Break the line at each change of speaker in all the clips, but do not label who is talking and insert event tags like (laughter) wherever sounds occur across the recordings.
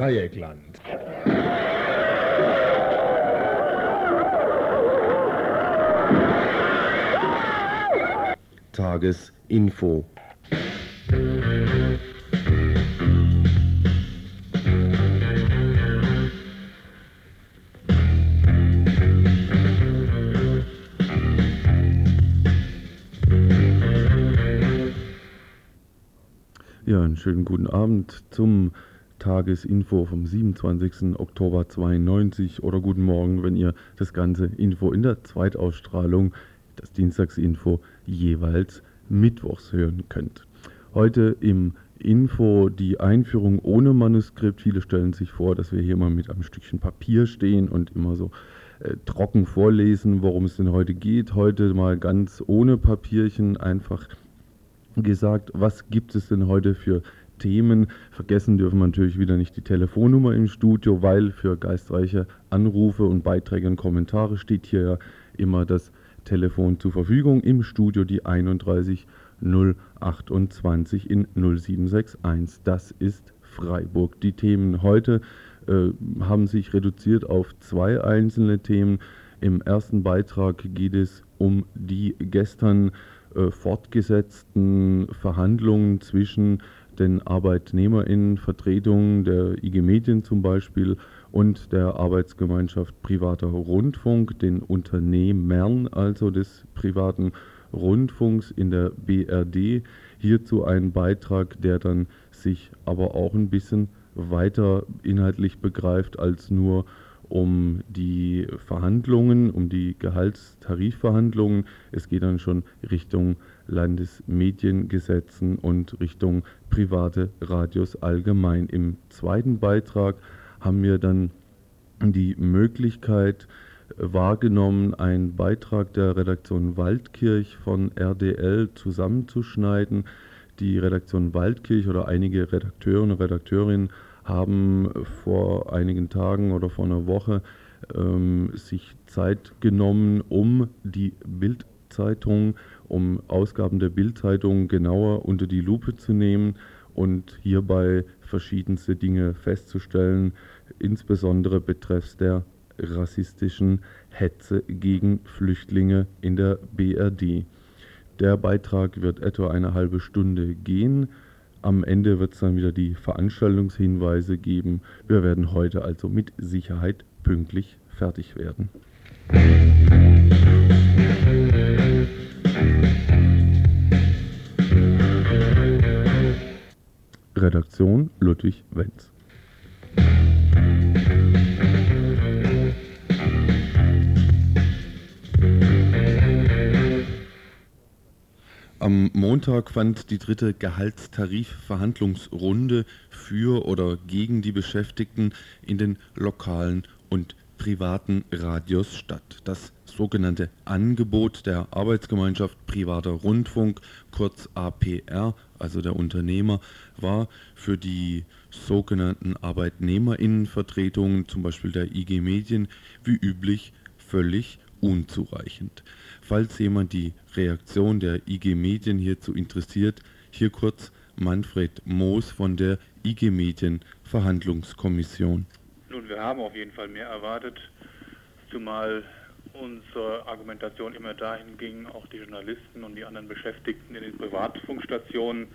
Dreieckland.
Tagesinfo. Ja, einen schönen guten Abend zum Tagesinfo vom 27. Oktober 92 oder guten Morgen, wenn ihr das ganze Info in der Zweitausstrahlung, das Dienstagsinfo, jeweils mittwochs hören könnt. Heute im Info die Einführung ohne Manuskript. Viele stellen sich vor, dass wir hier mal mit einem Stückchen Papier stehen und immer so äh, trocken vorlesen, worum es denn heute geht. Heute mal ganz ohne Papierchen einfach gesagt, was gibt es denn heute für Themen. Vergessen dürfen wir natürlich wieder nicht die Telefonnummer im Studio, weil für geistreiche Anrufe und Beiträge und Kommentare steht hier ja immer das Telefon zur Verfügung. Im Studio die 31 028 in 0761. Das ist Freiburg. Die Themen heute äh, haben sich reduziert auf zwei einzelne Themen. Im ersten Beitrag geht es um die gestern äh, fortgesetzten Verhandlungen zwischen den ArbeitnehmerInnen-Vertretungen der IG Medien zum Beispiel und der Arbeitsgemeinschaft privater Rundfunk, den Unternehmern also des privaten Rundfunks in der BRD. Hierzu ein Beitrag, der dann sich aber auch ein bisschen weiter inhaltlich begreift als nur um die Verhandlungen, um die Gehaltstarifverhandlungen. Es geht dann schon Richtung Landesmediengesetzen und Richtung private Radios allgemein. Im zweiten Beitrag haben wir dann die Möglichkeit wahrgenommen, einen Beitrag der Redaktion Waldkirch von RDL zusammenzuschneiden. Die Redaktion Waldkirch oder einige Redakteure und Redakteurinnen haben vor einigen Tagen oder vor einer Woche ähm, sich Zeit genommen, um die Bildzeitung, um Ausgaben der Bildzeitung genauer unter die Lupe zu nehmen und hierbei verschiedenste Dinge festzustellen, insbesondere betreffs der rassistischen Hetze gegen Flüchtlinge in der BRD. Der Beitrag wird etwa eine halbe Stunde gehen. Am Ende wird es dann wieder die Veranstaltungshinweise geben. Wir werden heute also mit Sicherheit pünktlich fertig werden. Redaktion Ludwig Wenz. Am Montag fand die dritte Gehaltstarifverhandlungsrunde für oder gegen die Beschäftigten in den lokalen und privaten Radios statt. Das sogenannte Angebot der Arbeitsgemeinschaft privater Rundfunk, kurz APR, also der Unternehmer, war für die sogenannten Arbeitnehmerinnenvertretungen, zum Beispiel der IG Medien, wie üblich völlig unzureichend. Falls jemand die Reaktion der IG Medien hierzu interessiert, hier kurz Manfred Moos von der IG Medien Verhandlungskommission.
Nun, wir haben auf jeden Fall mehr erwartet, zumal unsere Argumentation immer dahin ging, auch die Journalisten und die anderen Beschäftigten in den Privatfunkstationen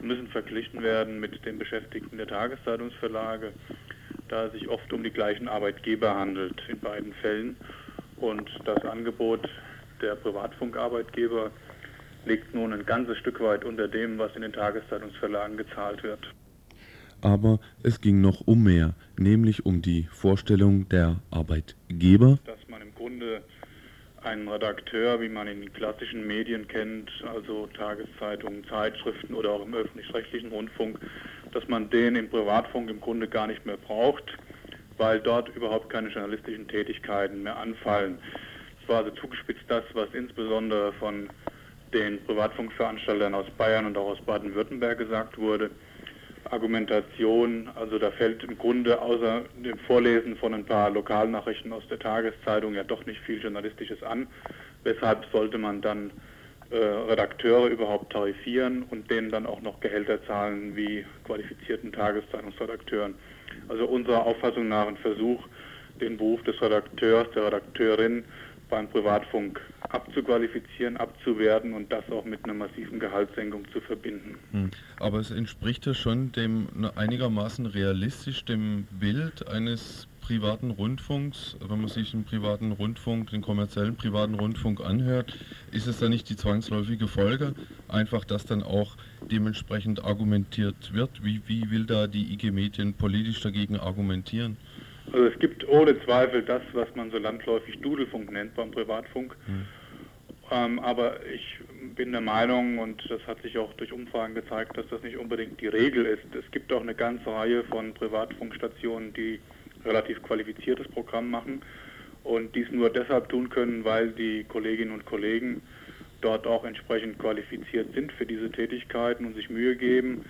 müssen verglichen werden mit den Beschäftigten der Tageszeitungsverlage, da es sich oft um die gleichen Arbeitgeber handelt in beiden Fällen. Und das Angebot der Privatfunkarbeitgeber liegt nun ein ganzes Stück weit unter dem, was in den Tageszeitungsverlagen gezahlt wird.
Aber es ging noch um mehr, nämlich um die Vorstellung der Arbeitgeber.
Dass man im Grunde einen Redakteur, wie man in den klassischen Medien kennt, also Tageszeitungen, Zeitschriften oder auch im öffentlich-rechtlichen Rundfunk, dass man den im Privatfunk im Grunde gar nicht mehr braucht, weil dort überhaupt keine journalistischen Tätigkeiten mehr anfallen. Es war also zugespitzt das, was insbesondere von den Privatfunkveranstaltern aus Bayern und auch aus Baden-Württemberg gesagt wurde. Argumentation, also da fällt im Grunde außer dem Vorlesen von ein paar Lokalnachrichten aus der Tageszeitung ja doch nicht viel Journalistisches an. Weshalb sollte man dann äh, Redakteure überhaupt tarifieren und denen dann auch noch Gehälter zahlen wie qualifizierten Tageszeitungsredakteuren. Also unserer Auffassung nach ein Versuch, den Beruf des Redakteurs, der Redakteurin beim Privatfunk abzuqualifizieren, abzuwerten und das auch mit einer massiven Gehaltssenkung zu verbinden.
Hm. Aber es entspricht ja schon dem einigermaßen realistisch dem Bild eines privaten Rundfunks, wenn man sich den privaten Rundfunk, den kommerziellen privaten Rundfunk anhört, ist es dann nicht die zwangsläufige Folge, einfach dass dann auch dementsprechend argumentiert wird? Wie, wie will da die IG Medien politisch dagegen argumentieren?
Also es gibt ohne Zweifel das, was man so landläufig Dudelfunk nennt beim Privatfunk. Hm. Ähm, aber ich bin der Meinung, und das hat sich auch durch Umfragen gezeigt, dass das nicht unbedingt die Regel ist. Es gibt auch eine ganze Reihe von Privatfunkstationen, die relativ qualifiziertes Programm machen und dies nur deshalb tun können, weil die Kolleginnen und Kollegen dort auch entsprechend qualifiziert sind für diese Tätigkeiten und sich Mühe geben,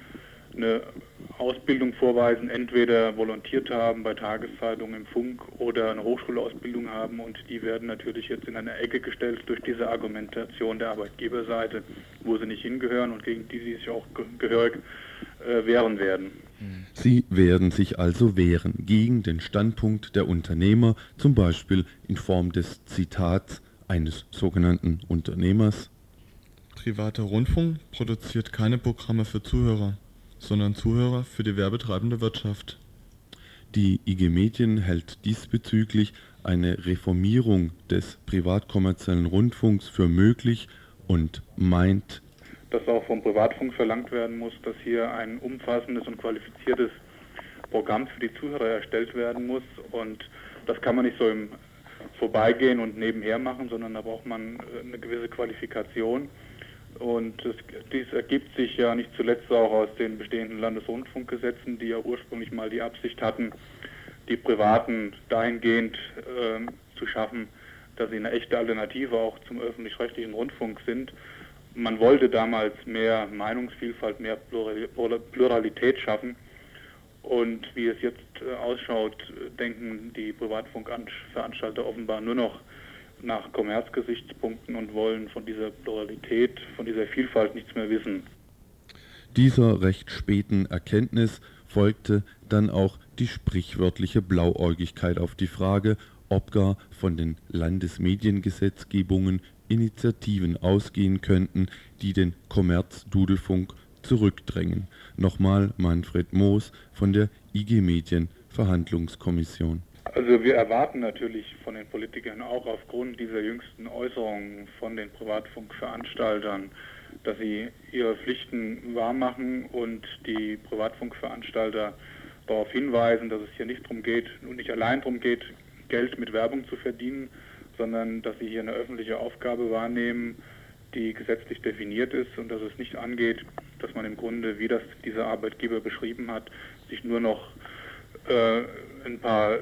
eine Ausbildung vorweisen, entweder volontiert haben bei Tageszeitungen im Funk oder eine Hochschulausbildung haben und die werden natürlich jetzt in eine Ecke gestellt durch diese Argumentation der Arbeitgeberseite, wo sie nicht hingehören und gegen die sie sich auch gehörig wehren werden.
Sie werden sich also wehren gegen den Standpunkt der Unternehmer, zum Beispiel in Form des Zitats eines sogenannten Unternehmers.
Privater Rundfunk produziert keine Programme für Zuhörer, sondern Zuhörer für die werbetreibende Wirtschaft.
Die IG Medien hält diesbezüglich eine Reformierung des privatkommerziellen Rundfunks für möglich und meint,
dass auch vom Privatfunk verlangt werden muss, dass hier ein umfassendes und qualifiziertes Programm für die Zuhörer erstellt werden muss. Und das kann man nicht so im Vorbeigehen und nebenher machen, sondern da braucht man äh, eine gewisse Qualifikation. Und das, dies ergibt sich ja nicht zuletzt auch aus den bestehenden Landesrundfunkgesetzen, die ja ursprünglich mal die Absicht hatten, die Privaten dahingehend äh, zu schaffen, dass sie eine echte Alternative auch zum öffentlich-rechtlichen Rundfunk sind man wollte damals mehr Meinungsvielfalt, mehr Pluralität schaffen. Und wie es jetzt äh, ausschaut, denken die Privatfunkveranstalter offenbar nur noch nach Kommerzgesichtspunkten und wollen von dieser Pluralität, von dieser Vielfalt nichts mehr wissen.
Dieser recht späten Erkenntnis folgte dann auch die sprichwörtliche Blauäugigkeit auf die Frage, ob gar von den Landesmediengesetzgebungen Initiativen ausgehen könnten, die den Kommerz-Dudelfunk zurückdrängen. Nochmal Manfred Moos von der IG Medien Verhandlungskommission.
Also wir erwarten natürlich von den Politikern auch aufgrund dieser jüngsten Äußerungen von den Privatfunkveranstaltern, dass sie ihre Pflichten wahrmachen und die Privatfunkveranstalter darauf hinweisen, dass es hier nicht darum geht und nicht allein darum geht, Geld mit Werbung zu verdienen, sondern dass sie hier eine öffentliche Aufgabe wahrnehmen, die gesetzlich definiert ist und dass es nicht angeht, dass man im Grunde, wie das dieser Arbeitgeber beschrieben hat, sich nur noch äh, ein paar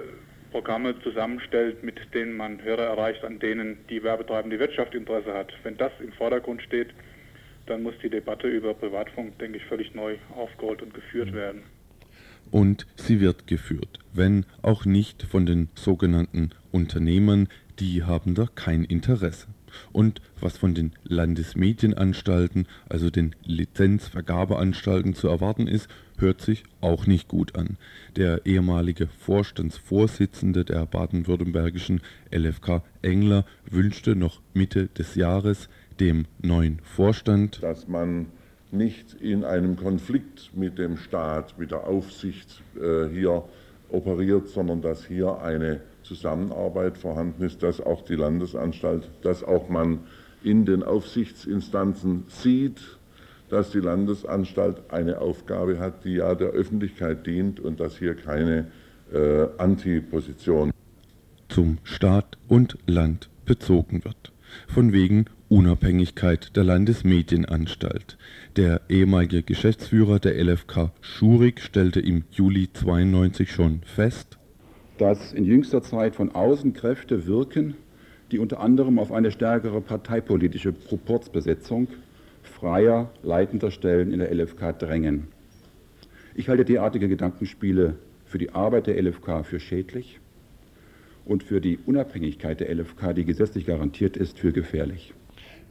Programme zusammenstellt, mit denen man Hörer erreicht, an denen die werbetreibende Wirtschaft Interesse hat. Wenn das im Vordergrund steht, dann muss die Debatte über Privatfunk, denke ich, völlig neu aufgerollt und geführt werden.
Und sie wird geführt, wenn auch nicht von den sogenannten Unternehmern, die haben da kein Interesse. Und was von den Landesmedienanstalten, also den Lizenzvergabeanstalten zu erwarten ist, hört sich auch nicht gut an. Der ehemalige Vorstandsvorsitzende der baden-württembergischen LFK Engler wünschte noch Mitte des Jahres dem neuen Vorstand,
dass man nicht in einem Konflikt mit dem Staat, mit der Aufsicht äh, hier operiert, sondern dass hier eine Zusammenarbeit vorhanden ist, dass auch die Landesanstalt, dass auch man in den Aufsichtsinstanzen sieht, dass die Landesanstalt eine Aufgabe hat, die ja der Öffentlichkeit dient und dass hier keine äh, Antiposition
zum Staat und Land bezogen wird. Von wegen Unabhängigkeit der Landesmedienanstalt. Der ehemalige Geschäftsführer der LFK Schurig stellte im Juli 92 schon fest,
dass in jüngster Zeit von außen Kräfte wirken, die unter anderem auf eine stärkere parteipolitische Proporzbesetzung freier, leitender Stellen in der LFK drängen. Ich halte derartige Gedankenspiele für die Arbeit der LFK für schädlich und für die Unabhängigkeit der LFK, die gesetzlich garantiert ist, für gefährlich.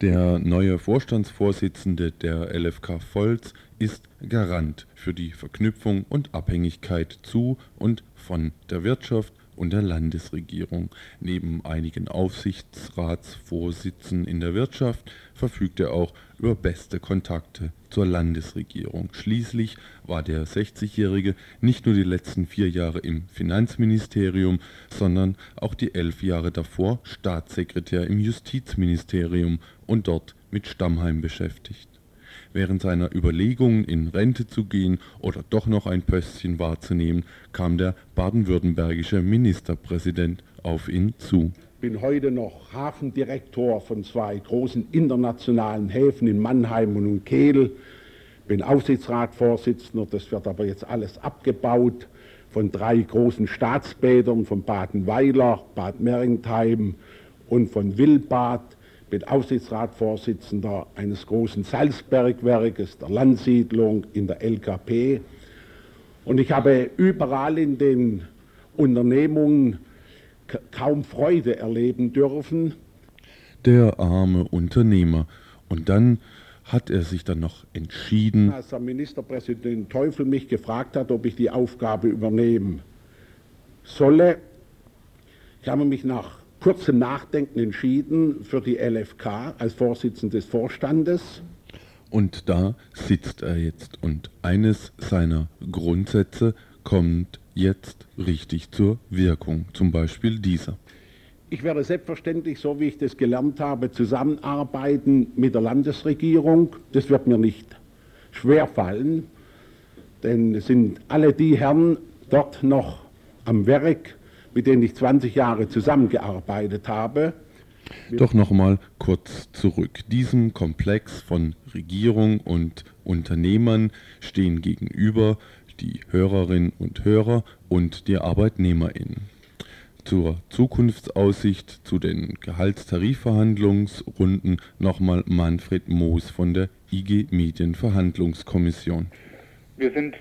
Der neue Vorstandsvorsitzende der LFK Volz ist Garant für die Verknüpfung und Abhängigkeit zu und von der Wirtschaft und der Landesregierung. Neben einigen Aufsichtsratsvorsitzen in der Wirtschaft verfügt er auch über beste Kontakte zur Landesregierung. Schließlich war der 60-Jährige nicht nur die letzten vier Jahre im Finanzministerium, sondern auch die elf Jahre davor Staatssekretär im Justizministerium und dort mit Stammheim beschäftigt. Während seiner Überlegungen, in Rente zu gehen oder doch noch ein Pöstchen wahrzunehmen, kam der baden-württembergische Ministerpräsident auf ihn zu.
Ich bin heute noch Hafendirektor von zwei großen internationalen Häfen in Mannheim und Kehl. Bin Aufsichtsratsvorsitzender, das wird aber jetzt alles abgebaut von drei großen Staatsbädern, von Badenweiler, Bad Mergentheim und von Wildbad bin Aufsichtsratsvorsitzender eines großen Salzbergwerkes, der Landsiedlung in der LKP. Und ich habe überall in den Unternehmungen kaum Freude erleben dürfen.
Der arme Unternehmer. Und dann hat er sich dann noch entschieden.
Als der Ministerpräsident Teufel mich gefragt hat, ob ich die Aufgabe übernehmen solle, ich habe mich nach kurzem Nachdenken entschieden für die LFK als Vorsitzender des Vorstandes.
Und da sitzt er jetzt. Und eines seiner Grundsätze kommt jetzt richtig zur Wirkung. Zum Beispiel dieser.
Ich werde selbstverständlich, so wie ich das gelernt habe, zusammenarbeiten mit der Landesregierung. Das wird mir nicht schwerfallen, denn es sind alle die Herren dort noch am Werk, mit denen ich 20 Jahre zusammengearbeitet habe.
Doch nochmal kurz zurück. Diesem Komplex von Regierung und Unternehmern stehen gegenüber die Hörerinnen und Hörer und die Arbeitnehmerinnen. Zur Zukunftsaussicht zu den Gehaltstarifverhandlungsrunden nochmal Manfred Moos von der IG Medienverhandlungskommission.
Wir sind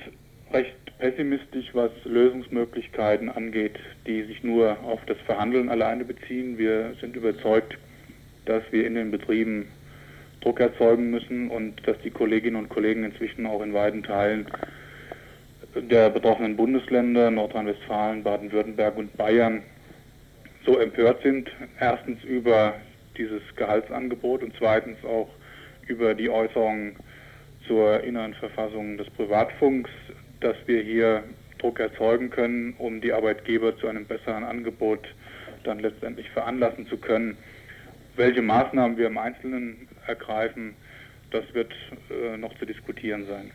recht pessimistisch, was Lösungsmöglichkeiten angeht, die sich nur auf das Verhandeln alleine beziehen. Wir sind überzeugt, dass wir in den Betrieben Druck erzeugen müssen und dass die Kolleginnen und Kollegen inzwischen auch in weiten Teilen der betroffenen Bundesländer, Nordrhein-Westfalen, Baden-Württemberg und Bayern, so empört sind. Erstens über dieses Gehaltsangebot und zweitens auch über die Äußerungen zur inneren Verfassung des Privatfunks, dass wir hier Druck erzeugen können, um die Arbeitgeber zu einem besseren Angebot dann letztendlich veranlassen zu können. Welche Maßnahmen wir im Einzelnen ergreifen, das wird äh, noch zu diskutieren sein.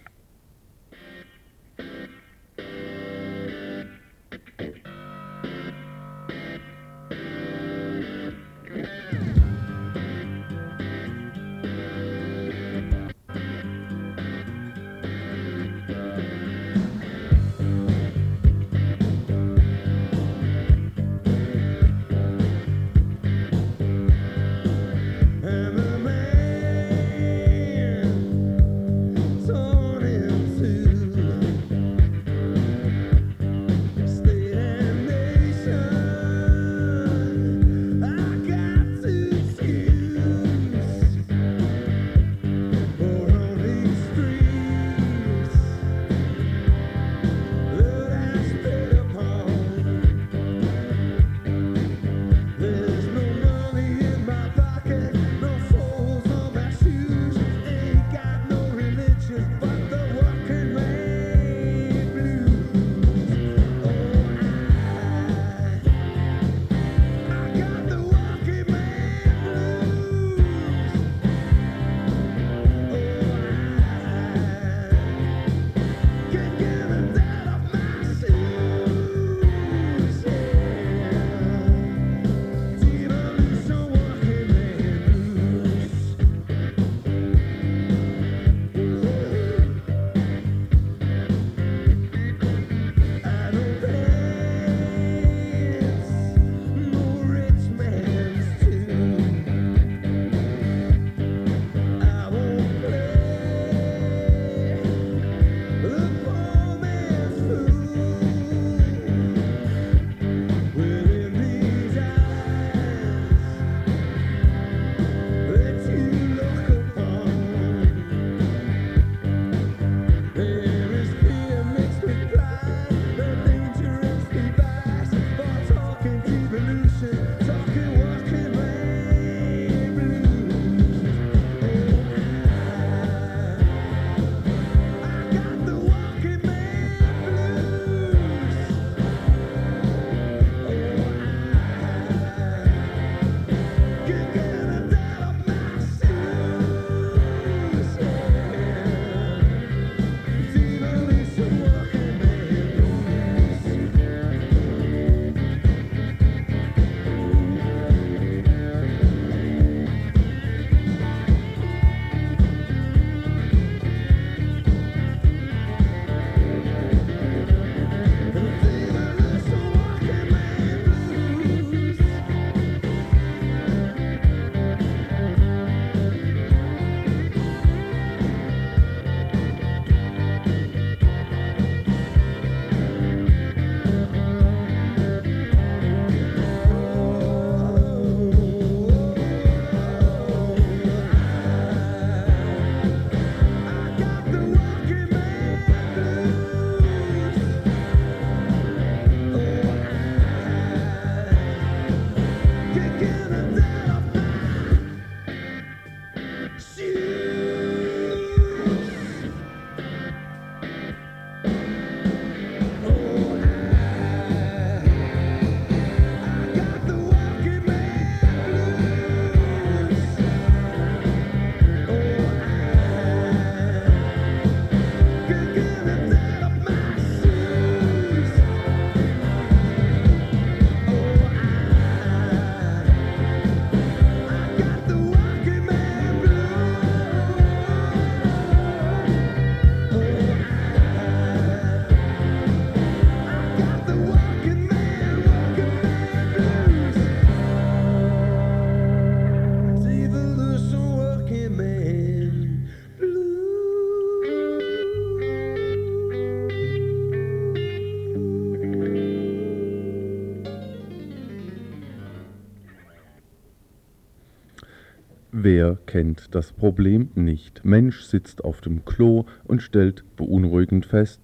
Wer kennt das Problem nicht? Mensch sitzt auf dem Klo und stellt beunruhigend fest,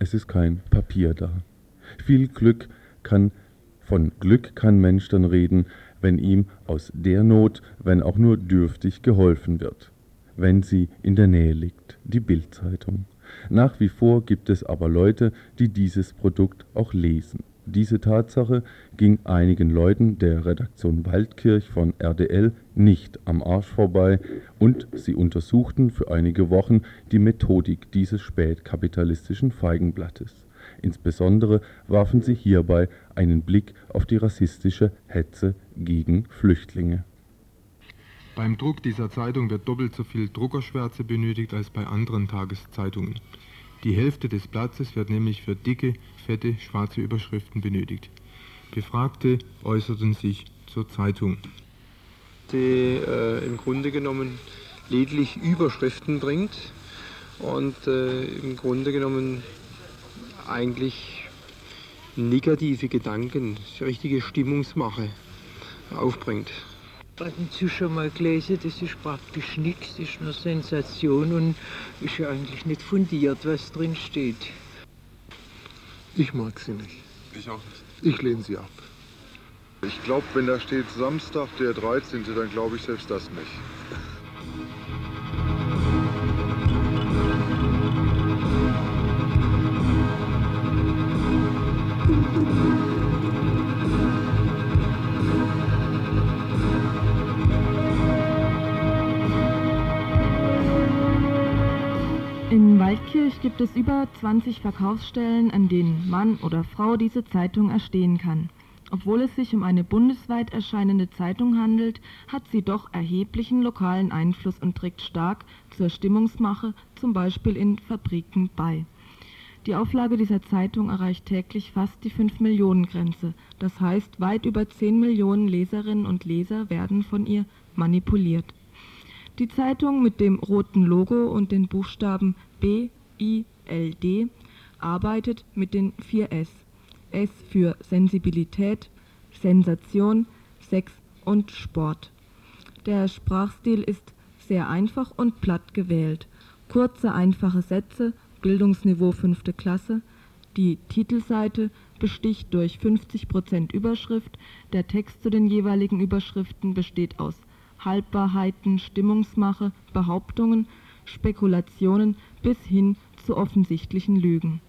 es ist kein Papier da. Viel Glück kann, von Glück kann Mensch dann reden, wenn ihm aus der Not, wenn auch nur dürftig, geholfen wird, wenn sie in der Nähe liegt, die Bildzeitung. Nach wie vor gibt es aber Leute, die dieses Produkt auch lesen. Diese Tatsache ging einigen Leuten der Redaktion Waldkirch von RDL nicht am Arsch vorbei und sie untersuchten für einige Wochen die Methodik dieses spätkapitalistischen Feigenblattes. Insbesondere warfen sie hierbei einen Blick auf die rassistische Hetze gegen Flüchtlinge.
Beim Druck dieser Zeitung wird doppelt so viel Druckerschwärze benötigt als bei anderen Tageszeitungen. Die Hälfte des Platzes wird nämlich für dicke, fette, schwarze Überschriften benötigt. Befragte äußerten sich zur Zeitung.
Die äh, im Grunde genommen lediglich Überschriften bringt und äh, im Grunde genommen eigentlich negative Gedanken, richtige Stimmungsmache aufbringt.
Hatten Sie schon mal gelesen, das ist praktisch nichts, das ist nur Sensation und ist ja eigentlich nicht fundiert, was drin steht.
Ich mag sie nicht.
Ich auch nicht.
Ich lehne sie ab.
Ich glaube, wenn da steht Samstag, der 13., dann glaube ich selbst das nicht.
Gibt es über 20 Verkaufsstellen, an denen Mann oder Frau diese Zeitung erstehen kann. Obwohl es sich um eine bundesweit erscheinende Zeitung handelt, hat sie doch erheblichen lokalen Einfluss und trägt stark zur Stimmungsmache, zum Beispiel in Fabriken, bei. Die Auflage dieser Zeitung erreicht täglich fast die 5-Millionen-Grenze. Das heißt, weit über 10 Millionen Leserinnen und Leser werden von ihr manipuliert. Die Zeitung mit dem roten Logo und den Buchstaben B, I, L, D arbeitet mit den vier S. S für Sensibilität, Sensation, Sex und Sport. Der Sprachstil ist sehr einfach und platt gewählt. Kurze, einfache Sätze, Bildungsniveau 5. Klasse. Die Titelseite besticht durch 50% Überschrift. Der Text zu den jeweiligen Überschriften besteht aus Halbwahrheiten, Stimmungsmache, Behauptungen, Spekulationen bis hin zu offensichtlichen Lügen.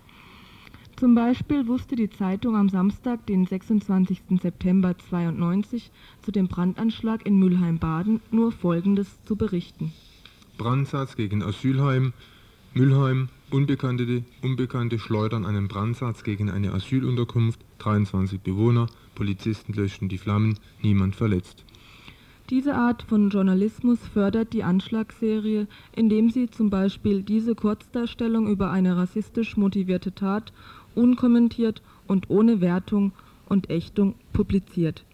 Zum Beispiel wusste die Zeitung am Samstag, den 26. September 92, zu dem Brandanschlag in Mülheim-Baden nur Folgendes zu berichten.
Brandsatz gegen Asylheim, Mülheim, Unbekannte, Unbekannte schleudern einen Brandsatz gegen eine Asylunterkunft, 23 Bewohner, Polizisten löschten die Flammen, niemand verletzt.
Diese Art von Journalismus fördert die Anschlagsserie, indem sie zum Beispiel diese Kurzdarstellung über eine rassistisch motivierte Tat unkommentiert und ohne Wertung und Ächtung publiziert.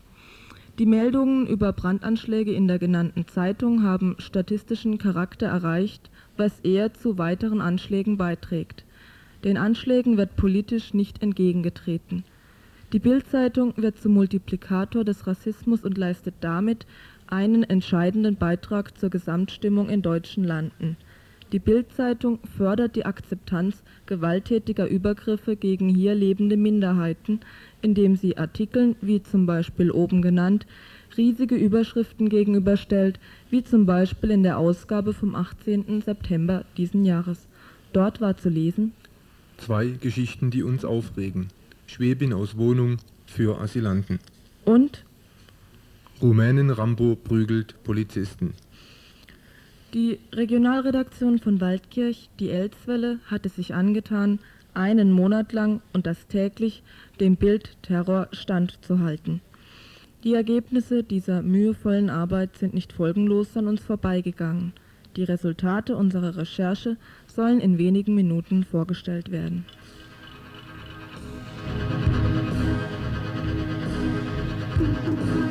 Die Meldungen über Brandanschläge in der genannten Zeitung haben statistischen Charakter erreicht, was eher zu weiteren Anschlägen beiträgt. Den Anschlägen wird politisch nicht entgegengetreten. Die Bildzeitung wird zum Multiplikator des Rassismus und leistet damit einen entscheidenden Beitrag zur Gesamtstimmung in deutschen Landen. Die Bildzeitung fördert die Akzeptanz gewalttätiger Übergriffe gegen hier lebende Minderheiten, indem sie Artikeln, wie zum Beispiel oben genannt, riesige Überschriften gegenüberstellt, wie zum Beispiel in der Ausgabe vom 18. September diesen Jahres. Dort war zu lesen
Zwei Geschichten, die uns aufregen. Schwäbin aus Wohnung für Asylanten.
Und
Rumänin Rambo prügelt Polizisten.
Die Regionalredaktion von Waldkirch, die Elzwelle, hatte sich angetan, einen Monat lang und das täglich dem Bild Terror standzuhalten. Die Ergebnisse dieser mühevollen Arbeit sind nicht folgenlos an uns vorbeigegangen. Die Resultate unserer Recherche sollen in wenigen Minuten vorgestellt werden.
Musik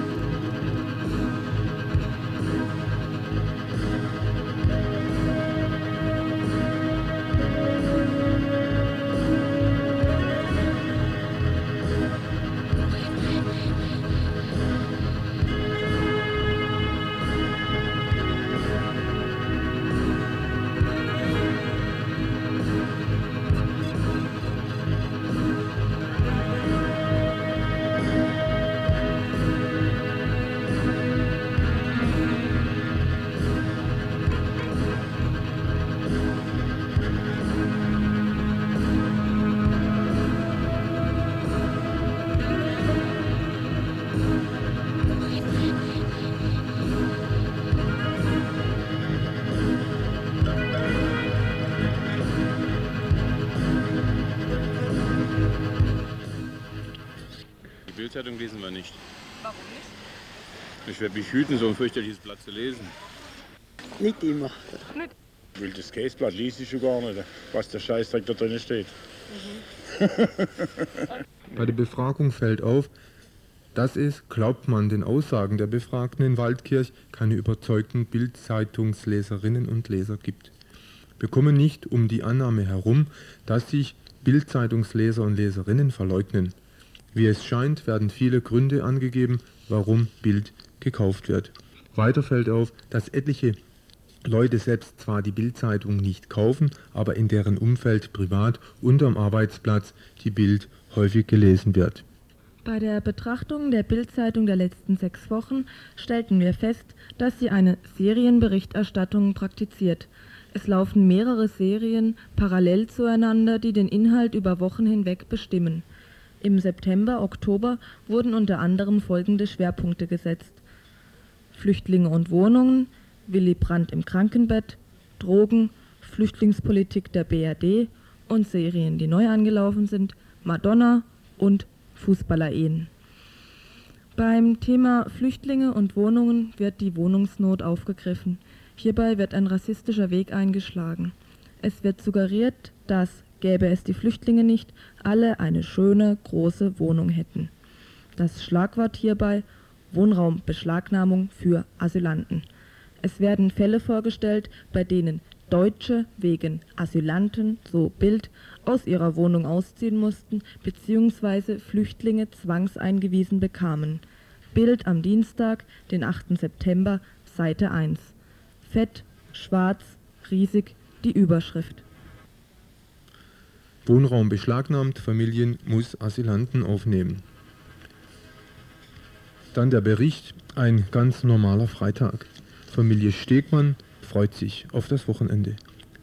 Bildzeitung lesen wir nicht.
Warum nicht?
Ich werde mich hüten, so ein fürchterliches Blatt zu lesen.
Nicht immer.
Nicht.
Weil das Käseblatt liest ich schon gar nicht, was der Scheißdreck da drin steht. (laughs)
Bei der Befragung fällt auf, dass es, glaubt man den Aussagen der Befragten in Waldkirch, keine überzeugten Bildzeitungsleserinnen und Leser gibt. Wir kommen nicht um die Annahme herum, dass sich Bildzeitungsleser und Leserinnen verleugnen. Wie es scheint, werden viele Gründe angegeben, warum Bild gekauft wird. Weiter fällt auf, dass etliche Leute selbst zwar die Bildzeitung nicht kaufen, aber in deren Umfeld privat und am Arbeitsplatz die Bild häufig gelesen wird.
Bei der Betrachtung der Bildzeitung der letzten sechs Wochen stellten wir fest, dass sie eine Serienberichterstattung praktiziert. Es laufen mehrere Serien parallel zueinander, die den Inhalt über Wochen hinweg bestimmen. Im September, Oktober wurden unter anderem folgende Schwerpunkte gesetzt. Flüchtlinge und Wohnungen, Willy Brandt im Krankenbett, Drogen, Flüchtlingspolitik der BRD und Serien, die neu angelaufen sind, Madonna und Fußballerehen. Beim Thema Flüchtlinge und Wohnungen wird die Wohnungsnot aufgegriffen. Hierbei wird ein rassistischer Weg eingeschlagen. Es wird suggeriert, dass, gäbe es die Flüchtlinge nicht, alle eine schöne, große Wohnung hätten. Das Schlagwort hierbei Wohnraumbeschlagnahmung für Asylanten. Es werden Fälle vorgestellt, bei denen Deutsche wegen Asylanten, so Bild, aus ihrer Wohnung ausziehen mussten bzw. Flüchtlinge zwangseingewiesen bekamen. Bild am Dienstag, den 8. September, Seite 1. Fett, schwarz, riesig die Überschrift.
Wohnraum beschlagnahmt, Familien muss Asylanten aufnehmen. Dann der Bericht, ein ganz normaler Freitag. Familie Stegmann freut sich auf das Wochenende.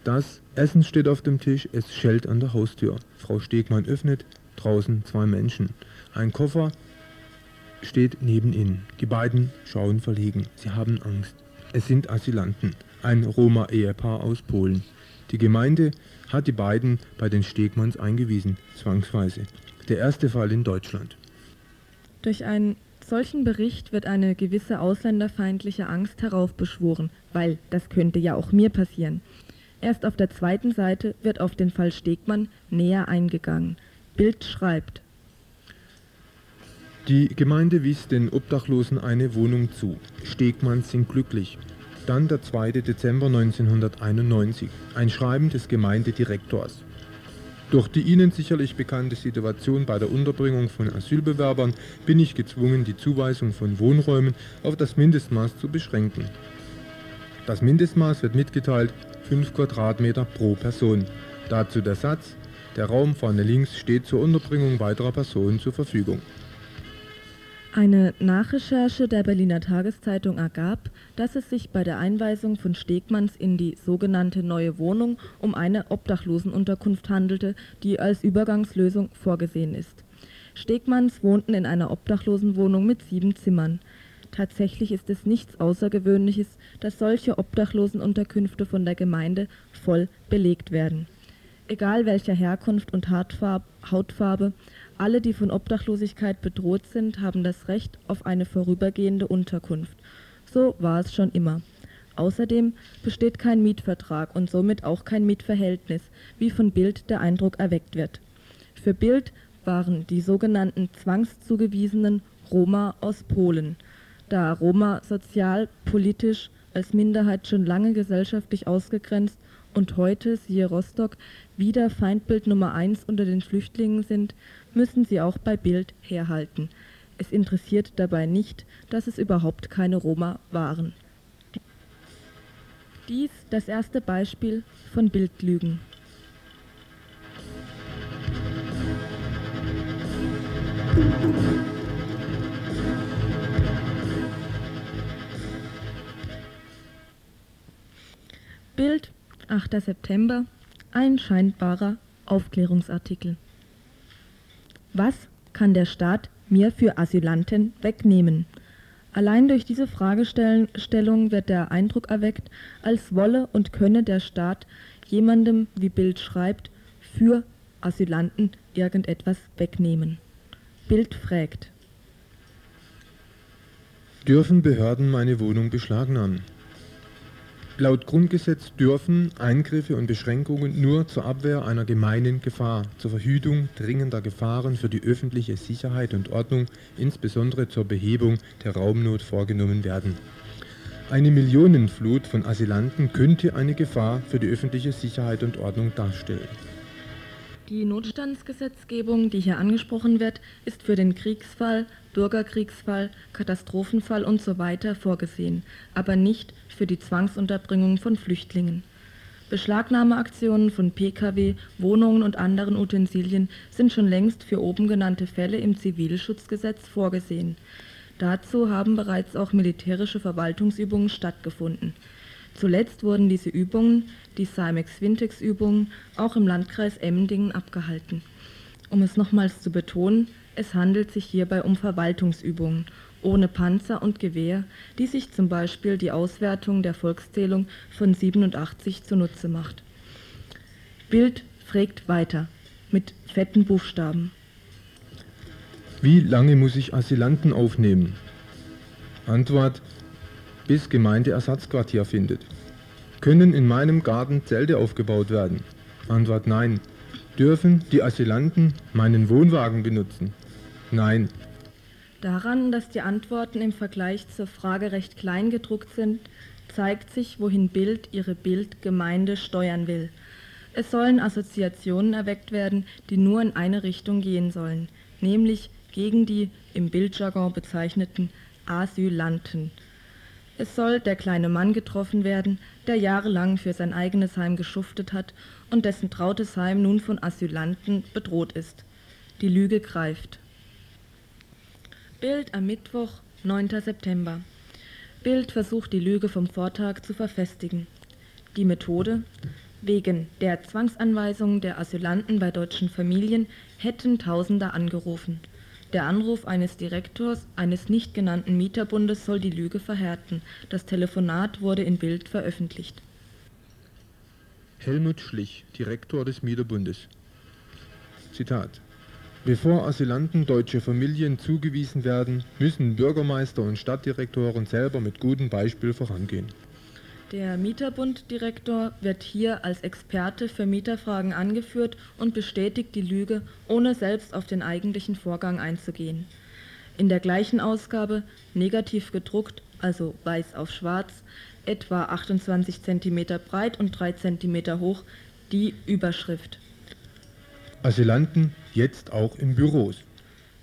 Das Essen steht auf dem Tisch, es schellt an der Haustür. Frau Stegmann öffnet, draußen zwei Menschen. Ein Koffer steht neben ihnen. Die beiden schauen verlegen. Sie haben Angst. Es sind Asylanten, ein Roma-Ehepaar aus Polen. Die Gemeinde hat die beiden bei den Stegmanns eingewiesen, zwangsweise. Der erste Fall in Deutschland.
Durch einen solchen Bericht wird eine gewisse ausländerfeindliche Angst heraufbeschworen, weil das könnte ja auch mir passieren. Erst auf der zweiten Seite wird auf den Fall Stegmann näher eingegangen. Bild schreibt.
Die Gemeinde wies den Obdachlosen eine Wohnung zu. Stegmanns sind glücklich. Dann der 2. Dezember 1991, ein Schreiben des Gemeindedirektors. Durch die Ihnen sicherlich bekannte Situation bei der Unterbringung von Asylbewerbern bin ich gezwungen, die Zuweisung von Wohnräumen auf das Mindestmaß zu beschränken. Das Mindestmaß wird mitgeteilt 5 Quadratmeter pro Person. Dazu der Satz, der Raum vorne links steht zur Unterbringung weiterer Personen zur Verfügung.
Eine Nachrecherche der Berliner Tageszeitung ergab, dass es sich bei der Einweisung von Stegmanns in die sogenannte neue Wohnung um eine Obdachlosenunterkunft handelte, die als Übergangslösung vorgesehen ist. Stegmanns wohnten in einer Obdachlosenwohnung mit sieben Zimmern. Tatsächlich ist es nichts Außergewöhnliches, dass solche Obdachlosenunterkünfte von der Gemeinde voll belegt werden. Egal welcher Herkunft und Hautfarbe, alle, die von Obdachlosigkeit bedroht sind, haben das Recht auf eine vorübergehende Unterkunft. So war es schon immer. Außerdem besteht kein Mietvertrag und somit auch kein Mietverhältnis, wie von Bild der Eindruck erweckt wird. Für Bild waren die sogenannten zwangszugewiesenen Roma aus Polen. Da Roma sozial, politisch als Minderheit schon lange gesellschaftlich ausgegrenzt und heute, siehe Rostock, wieder Feindbild Nummer eins unter den Flüchtlingen sind, müssen sie auch bei Bild herhalten. Es interessiert dabei nicht, dass es überhaupt keine Roma waren. Dies das erste Beispiel von Bildlügen. Bild 8. September, ein scheinbarer Aufklärungsartikel. Was kann der Staat mir für Asylanten wegnehmen? Allein durch diese Fragestellung wird der Eindruck erweckt, als wolle und könne der Staat jemandem, wie Bild schreibt, für Asylanten irgendetwas wegnehmen. Bild fragt.
Dürfen Behörden meine Wohnung beschlagnahmen? Laut Grundgesetz dürfen Eingriffe und Beschränkungen nur zur Abwehr einer gemeinen Gefahr, zur Verhütung dringender Gefahren für die öffentliche Sicherheit und Ordnung, insbesondere zur Behebung der Raumnot vorgenommen werden. Eine Millionenflut von Asylanten könnte eine Gefahr für die öffentliche Sicherheit und Ordnung darstellen.
Die Notstandsgesetzgebung, die hier angesprochen wird, ist für den Kriegsfall, Bürgerkriegsfall, Katastrophenfall usw. So vorgesehen, aber nicht für die Zwangsunterbringung von Flüchtlingen. Beschlagnahmeaktionen von Pkw, Wohnungen und anderen Utensilien sind schon längst für oben genannte Fälle im Zivilschutzgesetz vorgesehen. Dazu haben bereits auch militärische Verwaltungsübungen stattgefunden. Zuletzt wurden diese Übungen, die Cymex-Vintex-Übungen, auch im Landkreis Emmendingen abgehalten. Um es nochmals zu betonen, es handelt sich hierbei um Verwaltungsübungen ohne Panzer und Gewehr, die sich zum Beispiel die Auswertung der Volkszählung von 87 zunutze macht. Bild fragt weiter mit fetten Buchstaben.
Wie lange muss ich Asylanten aufnehmen? Antwort bis Gemeindeersatzquartier findet. Können in meinem Garten Zelte aufgebaut werden? Antwort nein. Dürfen die Asylanten meinen Wohnwagen benutzen? Nein.
Daran, dass die Antworten im Vergleich zur Frage recht klein gedruckt sind, zeigt sich, wohin Bild ihre Bildgemeinde steuern will. Es sollen Assoziationen erweckt werden, die nur in eine Richtung gehen sollen, nämlich gegen die im Bildjargon bezeichneten Asylanten. Es soll der kleine Mann getroffen werden, der jahrelang für sein eigenes Heim geschuftet hat und dessen trautes Heim nun von Asylanten bedroht ist. Die Lüge greift. Bild am Mittwoch, 9. September. Bild versucht die Lüge vom Vortag zu verfestigen. Die Methode? Wegen der Zwangsanweisung der Asylanten bei deutschen Familien hätten Tausende angerufen. Der Anruf eines Direktors eines nicht genannten Mieterbundes soll die Lüge verhärten. Das Telefonat wurde in Bild veröffentlicht.
Helmut Schlich, Direktor des Mieterbundes. Zitat Bevor Asylanten deutsche Familien zugewiesen werden, müssen Bürgermeister und Stadtdirektoren selber mit gutem Beispiel vorangehen.
Der Mieterbunddirektor wird hier als Experte für Mieterfragen angeführt und bestätigt die Lüge, ohne selbst auf den eigentlichen Vorgang einzugehen. In der gleichen Ausgabe, negativ gedruckt, also weiß auf schwarz, etwa 28 cm breit und 3 cm hoch, die Überschrift.
Asylanten jetzt auch in Büros.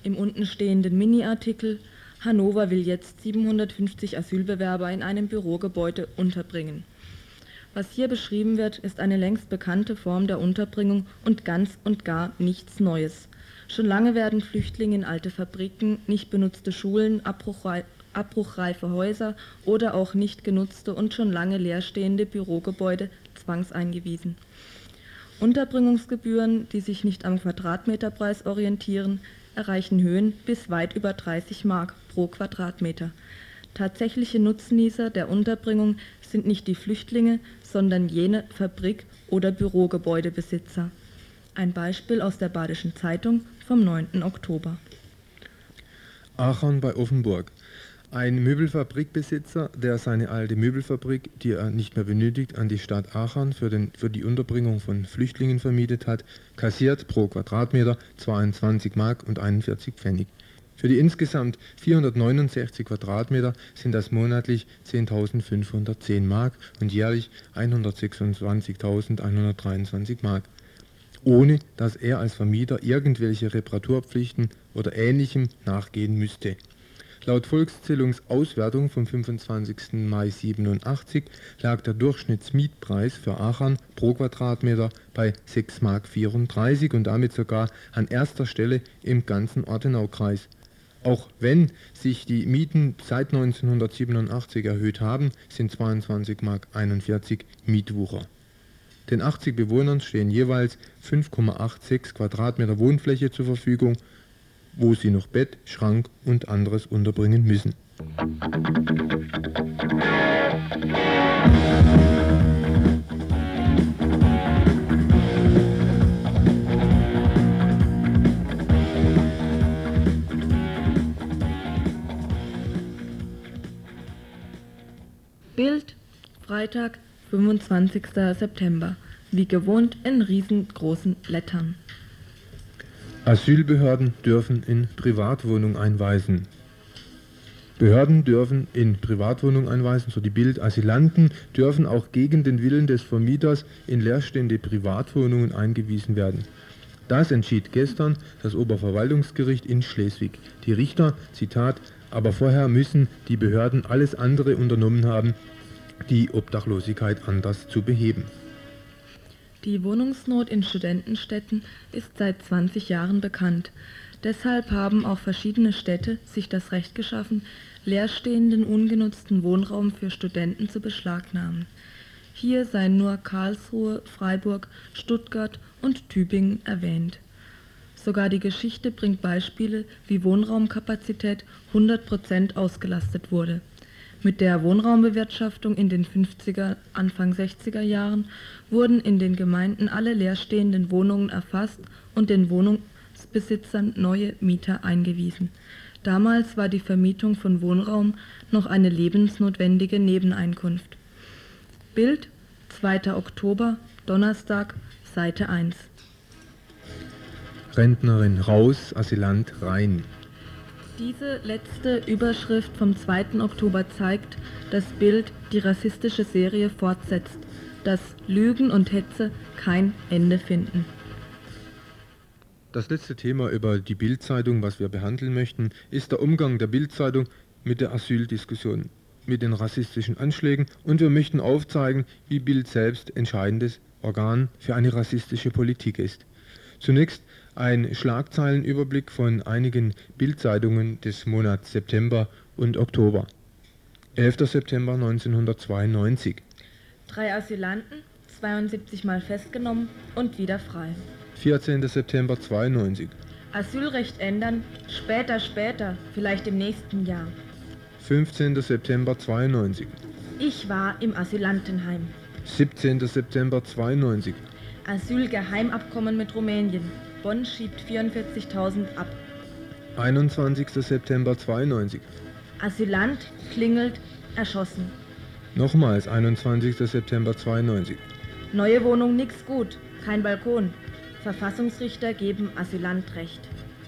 Im untenstehenden Mini-Artikel Hannover will jetzt 750 Asylbewerber in einem Bürogebäude unterbringen. Was hier beschrieben wird, ist eine längst bekannte Form der Unterbringung und ganz und gar nichts Neues. Schon lange werden Flüchtlinge in alte Fabriken, nicht benutzte Schulen, abbruchreife Häuser oder auch nicht genutzte und schon lange leerstehende Bürogebäude zwangseingewiesen. Unterbringungsgebühren, die sich nicht am Quadratmeterpreis orientieren, erreichen Höhen bis weit über 30 Mark pro Quadratmeter. Tatsächliche Nutznießer der Unterbringung sind nicht die Flüchtlinge, sondern jene Fabrik- oder Bürogebäudebesitzer. Ein Beispiel aus der Badischen Zeitung vom 9. Oktober.
Aachen bei Offenburg. Ein Möbelfabrikbesitzer, der seine alte Möbelfabrik, die er nicht mehr benötigt, an die Stadt Aachen für, den, für die Unterbringung von Flüchtlingen vermietet hat, kassiert pro Quadratmeter 22 Mark und 41 Pfennig. Für die insgesamt 469 Quadratmeter sind das monatlich 10.510 Mark und jährlich 126.123 Mark, ohne dass er als Vermieter irgendwelche Reparaturpflichten oder Ähnlichem nachgehen müsste. Laut Volkszählungsauswertung vom 25. Mai 87 lag der Durchschnittsmietpreis für Aachen pro Quadratmeter bei 6,34 Mark und damit sogar an erster Stelle im ganzen Ortenaukreis. Auch wenn sich die Mieten seit 1987 erhöht haben, sind 22,41 Mark Mietwucher. Den 80 Bewohnern stehen jeweils 5,86 Quadratmeter Wohnfläche zur Verfügung wo sie noch Bett, Schrank und anderes unterbringen müssen.
Bild, Freitag, 25. September. Wie gewohnt in riesengroßen Lettern.
Asylbehörden dürfen in Privatwohnung einweisen. Behörden dürfen in Privatwohnung einweisen, so die Bild. Asylanten dürfen auch gegen den Willen des Vermieters in leerstehende Privatwohnungen eingewiesen werden. Das entschied gestern das Oberverwaltungsgericht in Schleswig. Die Richter, Zitat, aber vorher müssen die Behörden alles andere unternommen haben, die Obdachlosigkeit anders zu beheben.
Die Wohnungsnot in Studentenstädten ist seit 20 Jahren bekannt. Deshalb haben auch verschiedene Städte sich das Recht geschaffen, leerstehenden ungenutzten Wohnraum für Studenten zu beschlagnahmen. Hier seien nur Karlsruhe, Freiburg, Stuttgart und Tübingen erwähnt. Sogar die Geschichte bringt Beispiele, wie Wohnraumkapazität 100% ausgelastet wurde. Mit der Wohnraumbewirtschaftung in den 50er, Anfang 60er Jahren wurden in den Gemeinden alle leerstehenden Wohnungen erfasst und den Wohnungsbesitzern neue Mieter eingewiesen. Damals war die Vermietung von Wohnraum noch eine lebensnotwendige Nebeneinkunft. Bild 2. Oktober, Donnerstag, Seite 1.
Rentnerin raus, Asylant rein.
Diese letzte Überschrift vom 2. Oktober zeigt, dass Bild die rassistische Serie fortsetzt, dass Lügen und Hetze kein Ende finden.
Das letzte Thema über die Bildzeitung, was wir behandeln möchten, ist der Umgang der Bildzeitung mit der Asyldiskussion, mit den rassistischen Anschlägen und wir möchten aufzeigen, wie Bild selbst entscheidendes Organ für eine rassistische Politik ist. Zunächst ein Schlagzeilenüberblick von einigen Bildzeitungen des Monats September und Oktober. 11. September 1992.
Drei Asylanten, 72 Mal festgenommen und wieder frei.
14. September 92.
Asylrecht ändern, später, später, vielleicht im nächsten Jahr.
15. September 92.
Ich war im Asylantenheim.
17. September 92.
Asylgeheimabkommen mit Rumänien. Bonn schiebt 44.000 ab.
21. September 92.
Asylant klingelt, erschossen.
Nochmals 21. September 92.
Neue Wohnung nix gut, kein Balkon. Verfassungsrichter geben Asylant Recht.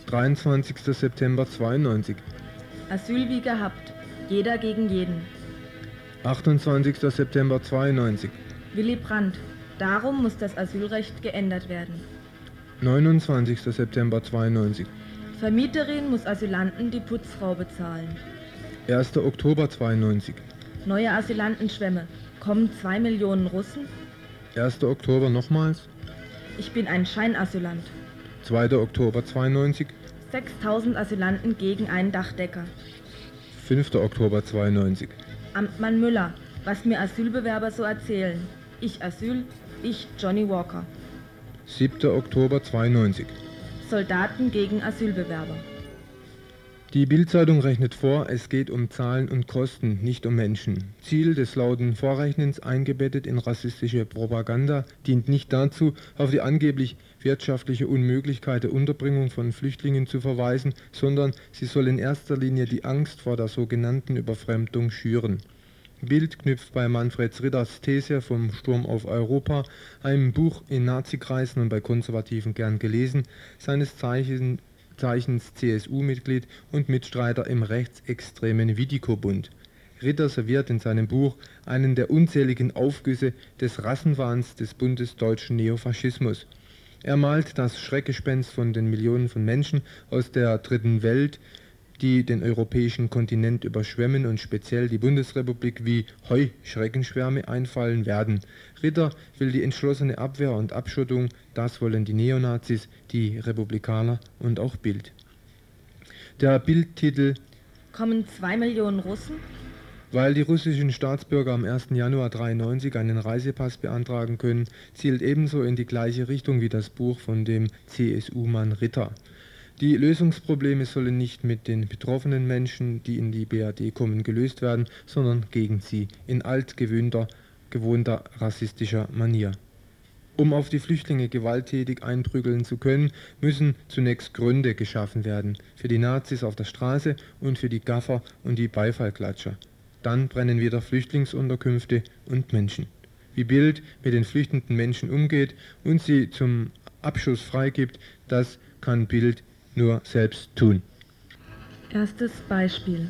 23. September 92.
Asyl wie gehabt, jeder gegen jeden.
28. September 92.
Willy Brandt, darum muss das Asylrecht geändert werden.
29. September 92.
Vermieterin muss Asylanten die Putzfrau bezahlen.
1. Oktober 92.
Neue Asylantenschwemme. Kommen zwei Millionen Russen?
1. Oktober nochmals.
Ich bin ein Scheinasylant.
2. Oktober 92.
6000 Asylanten gegen einen Dachdecker.
5. Oktober 92.
Amtmann Müller, was mir Asylbewerber so erzählen. Ich Asyl, ich Johnny Walker.
7. Oktober 92.
Soldaten gegen Asylbewerber.
Die Bildzeitung rechnet vor, es geht um Zahlen und Kosten, nicht um Menschen. Ziel des lauten Vorrechnens, eingebettet in rassistische Propaganda, dient nicht dazu, auf die angeblich wirtschaftliche Unmöglichkeit der Unterbringung von Flüchtlingen zu verweisen, sondern sie soll in erster Linie die Angst vor der sogenannten Überfremdung schüren. Bild knüpft bei Manfred Ritters These vom Sturm auf Europa, einem Buch in Nazikreisen und bei Konservativen gern gelesen, seines Zeichen, Zeichens CSU-Mitglied und Mitstreiter im rechtsextremen Vidiko-Bund. Ritter serviert in seinem Buch einen der unzähligen Aufgüsse des Rassenwahns des bundesdeutschen Neofaschismus. Er malt das Schreckgespenst von den Millionen von Menschen aus der dritten Welt, die den europäischen Kontinent überschwemmen und speziell die Bundesrepublik wie Heuschreckenschwärme einfallen werden. Ritter will die entschlossene Abwehr und Abschottung, das wollen die Neonazis, die Republikaner und auch Bild. Der Bildtitel
Kommen zwei Millionen Russen?
Weil die russischen Staatsbürger am 1. Januar 1993 einen Reisepass beantragen können, zielt ebenso in die gleiche Richtung wie das Buch von dem CSU-Mann Ritter. Die Lösungsprobleme sollen nicht mit den betroffenen Menschen, die in die BRD kommen, gelöst werden, sondern gegen sie, in altgewöhnter, gewohnter rassistischer Manier. Um auf die Flüchtlinge gewalttätig einprügeln zu können, müssen zunächst Gründe geschaffen werden, für die Nazis auf der Straße und für die Gaffer und die Beifallklatscher. Dann brennen wieder Flüchtlingsunterkünfte und Menschen. Wie Bild mit den flüchtenden Menschen umgeht und sie zum Abschuss freigibt, das kann Bild nur selbst tun.
Erstes Beispiel.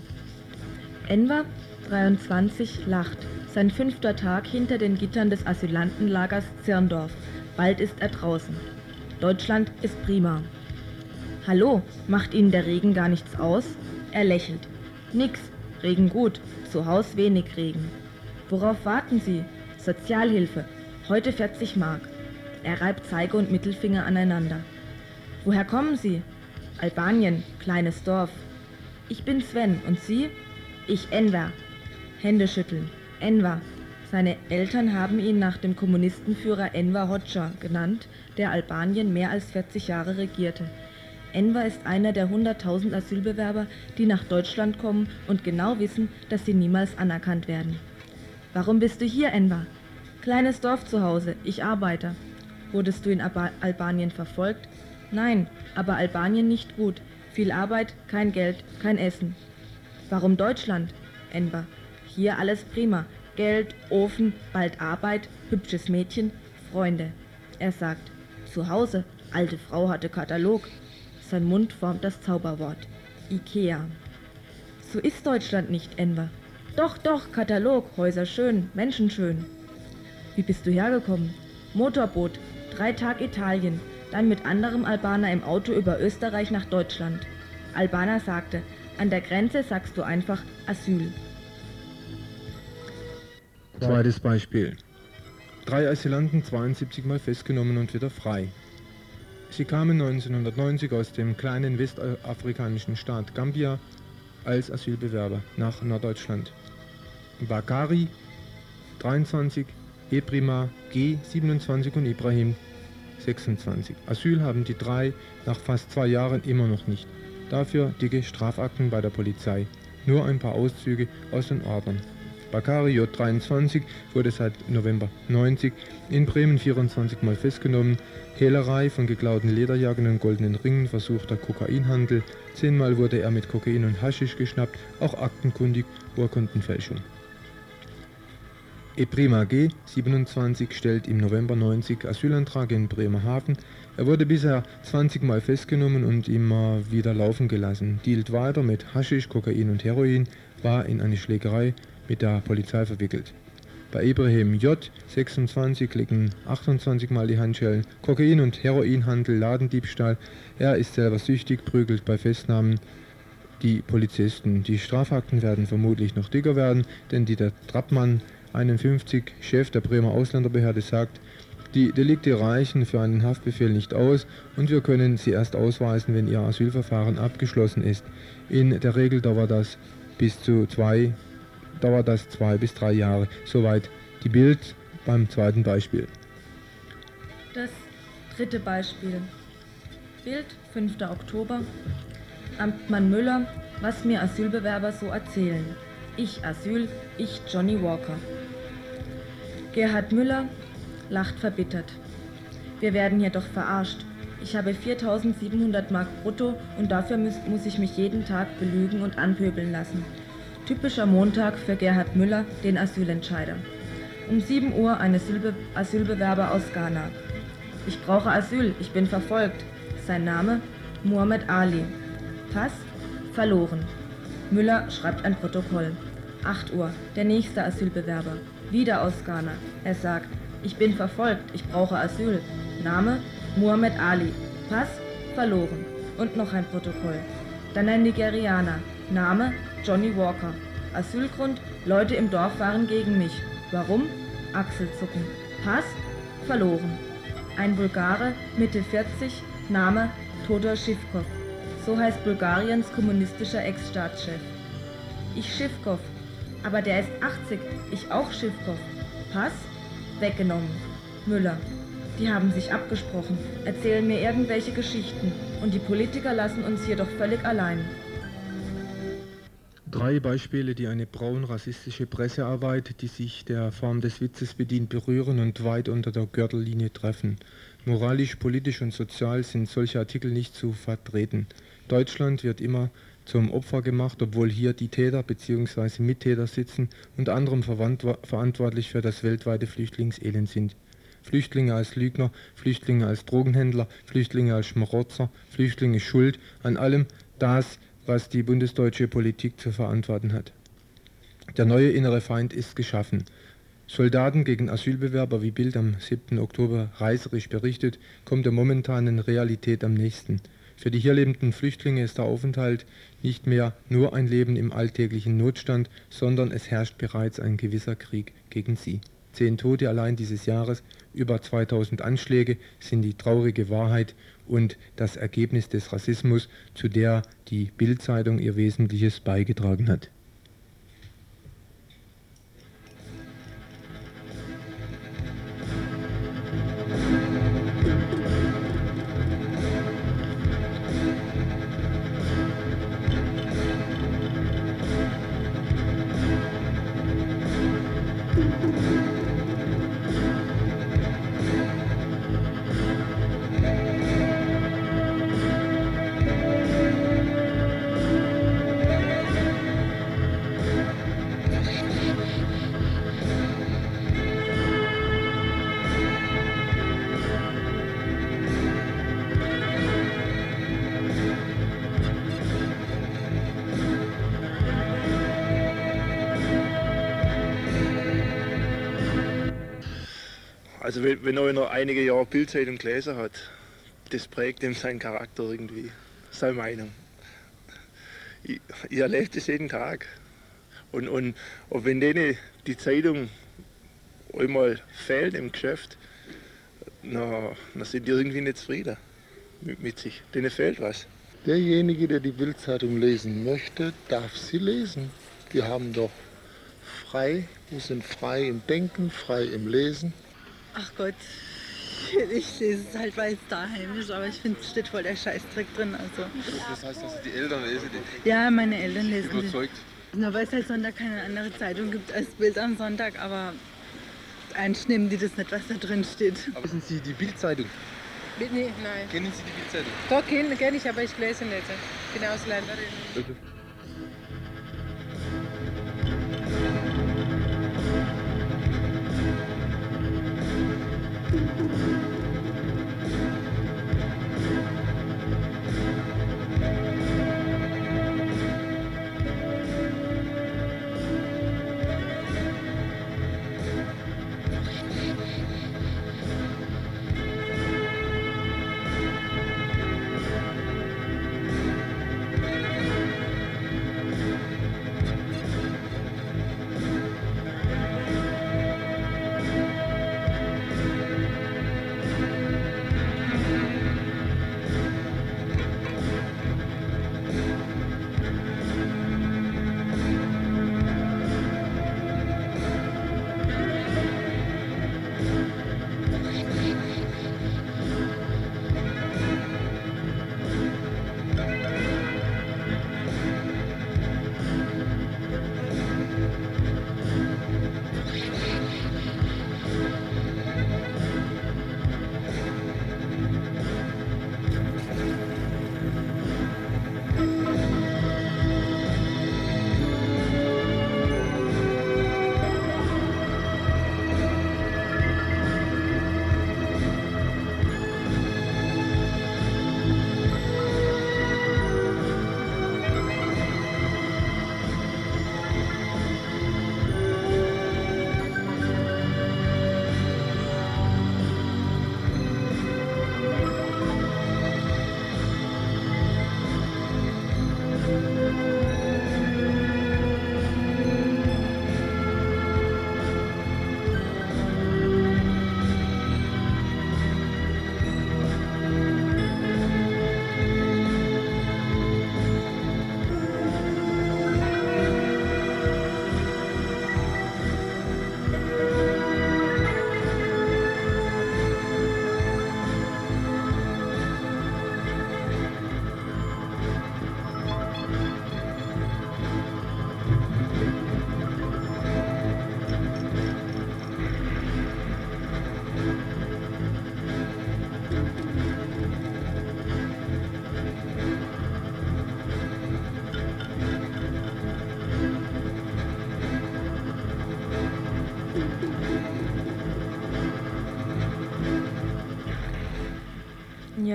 Enver, 23, lacht. Sein fünfter Tag hinter den Gittern des Asylantenlagers Zirndorf. Bald ist er draußen. Deutschland ist prima. Hallo, macht Ihnen der Regen gar nichts aus? Er lächelt. Nix, Regen gut, zu Haus wenig Regen. Worauf warten Sie? Sozialhilfe, heute 40 Mark. Er reibt Zeige und Mittelfinger aneinander. Woher kommen Sie? Albanien, kleines Dorf. Ich bin Sven und Sie? Ich Enver. Hände schütteln. Enver. Seine Eltern haben ihn nach dem Kommunistenführer Enver Hoxha genannt, der Albanien mehr als 40 Jahre regierte. Enver ist einer der 100.000 Asylbewerber, die nach Deutschland kommen und genau wissen, dass sie niemals anerkannt werden. Warum bist du hier, Enver? Kleines Dorf zu Hause, ich arbeite. Wurdest du in Alba Albanien verfolgt? Nein, aber Albanien nicht gut. Viel Arbeit, kein Geld, kein Essen. Warum Deutschland? Enver. Hier alles prima. Geld, Ofen, bald Arbeit, hübsches Mädchen, Freunde. Er sagt, zu Hause, alte Frau hatte Katalog. Sein Mund formt das Zauberwort. Ikea. So ist Deutschland nicht, Enver. Doch, doch, Katalog, Häuser schön, Menschen schön. Wie bist du hergekommen? Motorboot, drei Tag Italien, dann mit anderem Albaner im Auto über Österreich nach Deutschland. Albaner sagte, an der Grenze sagst du einfach Asyl.
Zweites Beispiel. Drei Asylanten 72 Mal festgenommen und wieder frei. Sie kamen 1990 aus dem kleinen westafrikanischen Staat Gambia als Asylbewerber nach Norddeutschland. Bakari 23, Eprima G 27 und Ibrahim 26. Asyl haben die drei nach fast zwei Jahren immer noch nicht. Dafür dicke Strafakten bei der Polizei. Nur ein paar Auszüge aus den Ordnern. Bakari J23 wurde seit November 90 in Bremen 24 Mal festgenommen. Hehlerei von geklauten Lederjacken und goldenen Ringen, versuchter Kokainhandel. Zehnmal wurde er mit Kokain und Haschisch geschnappt, auch aktenkundig Urkundenfälschung. Eprima G. 27 stellt im November 90 Asylantrag in Bremerhaven. Er wurde bisher 20 Mal festgenommen und immer wieder laufen gelassen. Dealt weiter mit Haschisch, Kokain und Heroin, war in eine Schlägerei mit der Polizei verwickelt. Bei Ibrahim J. 26 liegen 28 Mal die Handschellen, Kokain- und Heroinhandel, Ladendiebstahl. Er ist selber süchtig, prügelt bei Festnahmen die Polizisten. Die Strafakten werden vermutlich noch dicker werden, denn Dieter Trappmann 51, Chef der Bremer Ausländerbehörde, sagt, die Delikte reichen für einen Haftbefehl nicht aus und wir können sie erst ausweisen, wenn ihr Asylverfahren abgeschlossen ist. In der Regel dauert das bis zu zwei, dauert das zwei bis drei Jahre. Soweit die Bild beim zweiten Beispiel.
Das dritte Beispiel. Bild 5. Oktober. Amtmann Müller, was mir Asylbewerber so erzählen. Ich Asyl, ich Johnny Walker. Gerhard Müller lacht verbittert. Wir werden hier doch verarscht. Ich habe 4700 Mark brutto und dafür muss, muss ich mich jeden Tag belügen und anpöbeln lassen. Typischer Montag für Gerhard Müller, den Asylentscheider. Um 7 Uhr ein Asylbe Asylbewerber aus Ghana. Ich brauche Asyl, ich bin verfolgt. Sein Name? Muhammad Ali. Pass? Verloren. Müller schreibt ein Protokoll. 8 Uhr, der nächste Asylbewerber. Wieder aus Ghana. Er sagt, ich bin verfolgt, ich brauche Asyl. Name? Muhammad Ali. Pass? Verloren. Und noch ein Protokoll. Dann ein Nigerianer. Name? Johnny Walker. Asylgrund? Leute im Dorf waren gegen mich. Warum? Achselzucken. Pass? Verloren. Ein Bulgare, Mitte 40, Name Todor Schivkov. So heißt Bulgariens kommunistischer Ex-Staatschef. Ich Schivkov. Aber der ist 80, ich auch Schivkov. Pass? Weggenommen. Müller. Die haben sich abgesprochen, erzählen mir irgendwelche Geschichten und die Politiker lassen uns hier doch völlig allein.
Drei Beispiele, die eine braun-rassistische Pressearbeit, die sich der Form des Witzes bedient, berühren und weit unter der Gürtellinie treffen. Moralisch, politisch und sozial sind solche Artikel nicht zu vertreten. Deutschland wird immer zum Opfer gemacht, obwohl hier die Täter bzw. Mittäter sitzen, unter anderem verantwortlich für das weltweite Flüchtlingselend sind. Flüchtlinge als Lügner, Flüchtlinge als Drogenhändler, Flüchtlinge als Schmarotzer, Flüchtlinge schuld an allem das, was die bundesdeutsche Politik zu verantworten hat. Der neue innere Feind ist geschaffen. Soldaten gegen Asylbewerber, wie Bild am 7. Oktober reißerisch berichtet, kommt der momentanen Realität am nächsten. Für die hier lebenden Flüchtlinge ist der Aufenthalt nicht mehr nur ein Leben im alltäglichen Notstand, sondern es herrscht bereits ein gewisser Krieg gegen sie. Zehn Tote allein dieses Jahres, über 2000 Anschläge sind die traurige Wahrheit und das Ergebnis des Rassismus, zu der die Bildzeitung ihr Wesentliches beigetragen hat.
Jahre Bildzeitung gelesen hat, das prägt ihm seinen Charakter irgendwie, seine Meinung. Ich, ich erlebe das jeden Tag. Und, und, und wenn denen die Zeitung einmal fehlt im Geschäft, na, dann sind die irgendwie nicht zufrieden mit, mit sich. Denen fehlt was.
Derjenige, der die Bildzeitung lesen möchte, darf sie lesen. Die haben doch frei, wir sind frei im Denken, frei im Lesen.
Ach Gott, ich lese es halt, weil es daheim ist, aber ich finde, es steht voll der Scheißdreck drin. Also.
Das heißt, dass die Eltern lesen die?
Ja, meine Eltern lesen
Überzeugt?
Die. Nur weil es halt Sonntag keine andere Zeitung gibt als Bild am Sonntag, aber eigentlich nehmen die das nicht, was da drin steht.
Aber wissen Sie die Bildzeitung?
Nee, nein.
Kennen Sie die Bildzeitung?
Doch, kenne kenn ich, aber ich lese nicht. Ich bin Ausländerin.
Okay.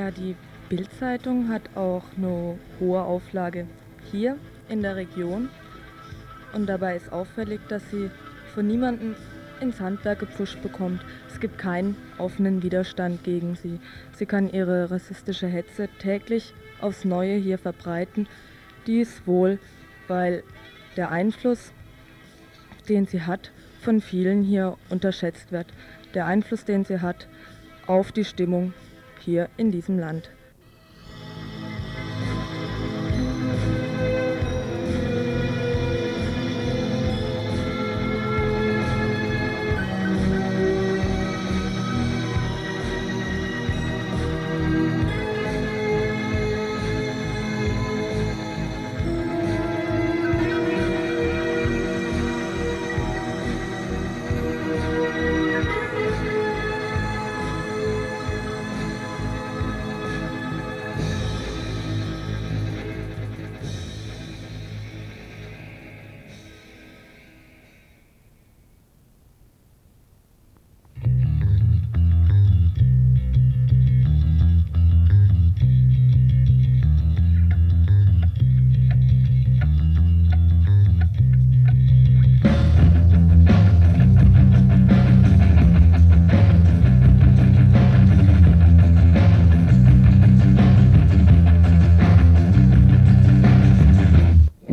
Ja, die Bildzeitung hat auch eine hohe Auflage hier in der Region. Und dabei ist auffällig, dass sie von niemandem ins Handwerk gepusht bekommt. Es gibt keinen offenen Widerstand gegen sie. Sie kann ihre rassistische Hetze täglich aufs Neue hier verbreiten. Dies wohl, weil der Einfluss, den sie hat, von vielen hier unterschätzt wird. Der Einfluss, den sie hat auf die Stimmung hier in diesem Land.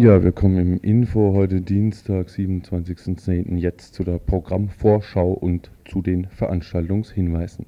Ja, wir kommen im Info heute Dienstag, 27.10. jetzt zu der Programmvorschau und zu den Veranstaltungshinweisen.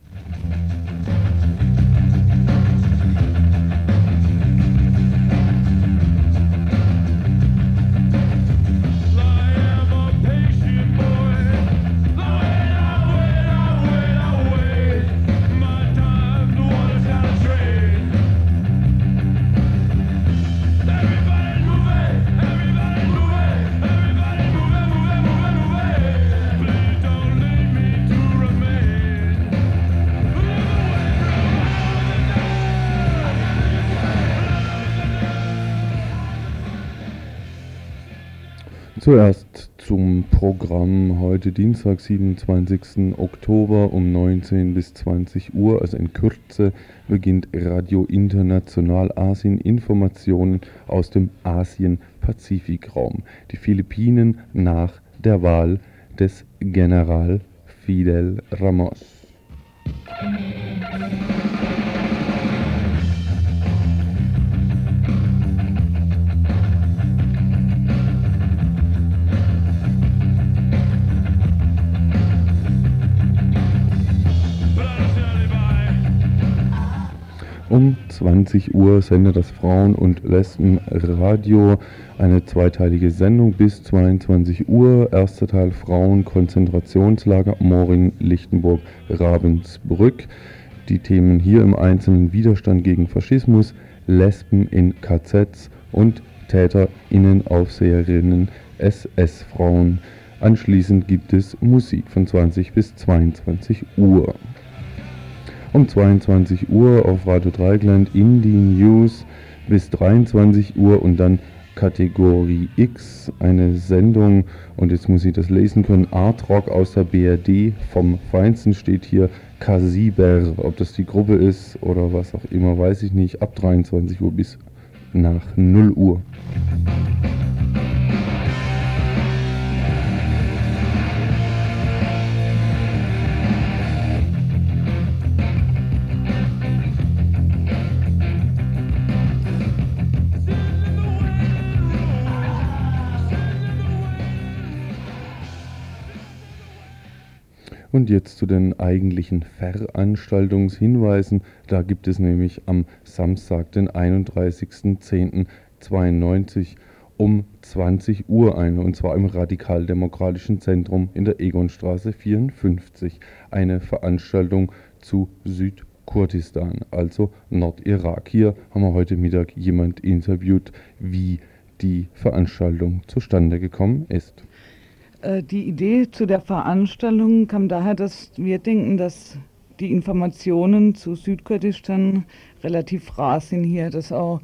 Zuerst zum Programm heute Dienstag, 27. Oktober um 19 bis 20 Uhr, also in Kürze, beginnt Radio International Asien Informationen aus dem Asien-Pazifikraum. Die Philippinen nach der Wahl des General Fidel Ramos. Um 20 Uhr sendet das Frauen- und Lesbenradio eine zweiteilige Sendung bis 22 Uhr. Erster Teil Frauen Konzentrationslager Moring, Lichtenburg, Ravensbrück. Die Themen hier im Einzelnen Widerstand gegen Faschismus, Lesben in KZs und Täterinnenaufseherinnen SS-Frauen. Anschließend gibt es Musik von 20 bis 22 Uhr um 22 Uhr auf Radio Dreigland Indie News bis 23 Uhr und dann Kategorie X, eine Sendung, und jetzt muss ich das lesen können, Art Rock aus der BRD, vom Feinsten steht hier Kasiber, ob das die Gruppe ist oder was auch immer, weiß ich nicht, ab 23 Uhr bis nach 0 Uhr. Und jetzt zu den eigentlichen Veranstaltungshinweisen. Da gibt es nämlich am Samstag, den 31.10.92 um 20 Uhr eine, und zwar im Radikaldemokratischen Zentrum in der Egonstraße 54, eine Veranstaltung zu Südkurdistan, also Nordirak. Hier haben wir heute Mittag jemand interviewt, wie die Veranstaltung zustande gekommen ist.
Äh, die Idee zu der Veranstaltung kam daher, dass wir denken, dass die Informationen zu Südkurdistan relativ rar sind hier, dass auch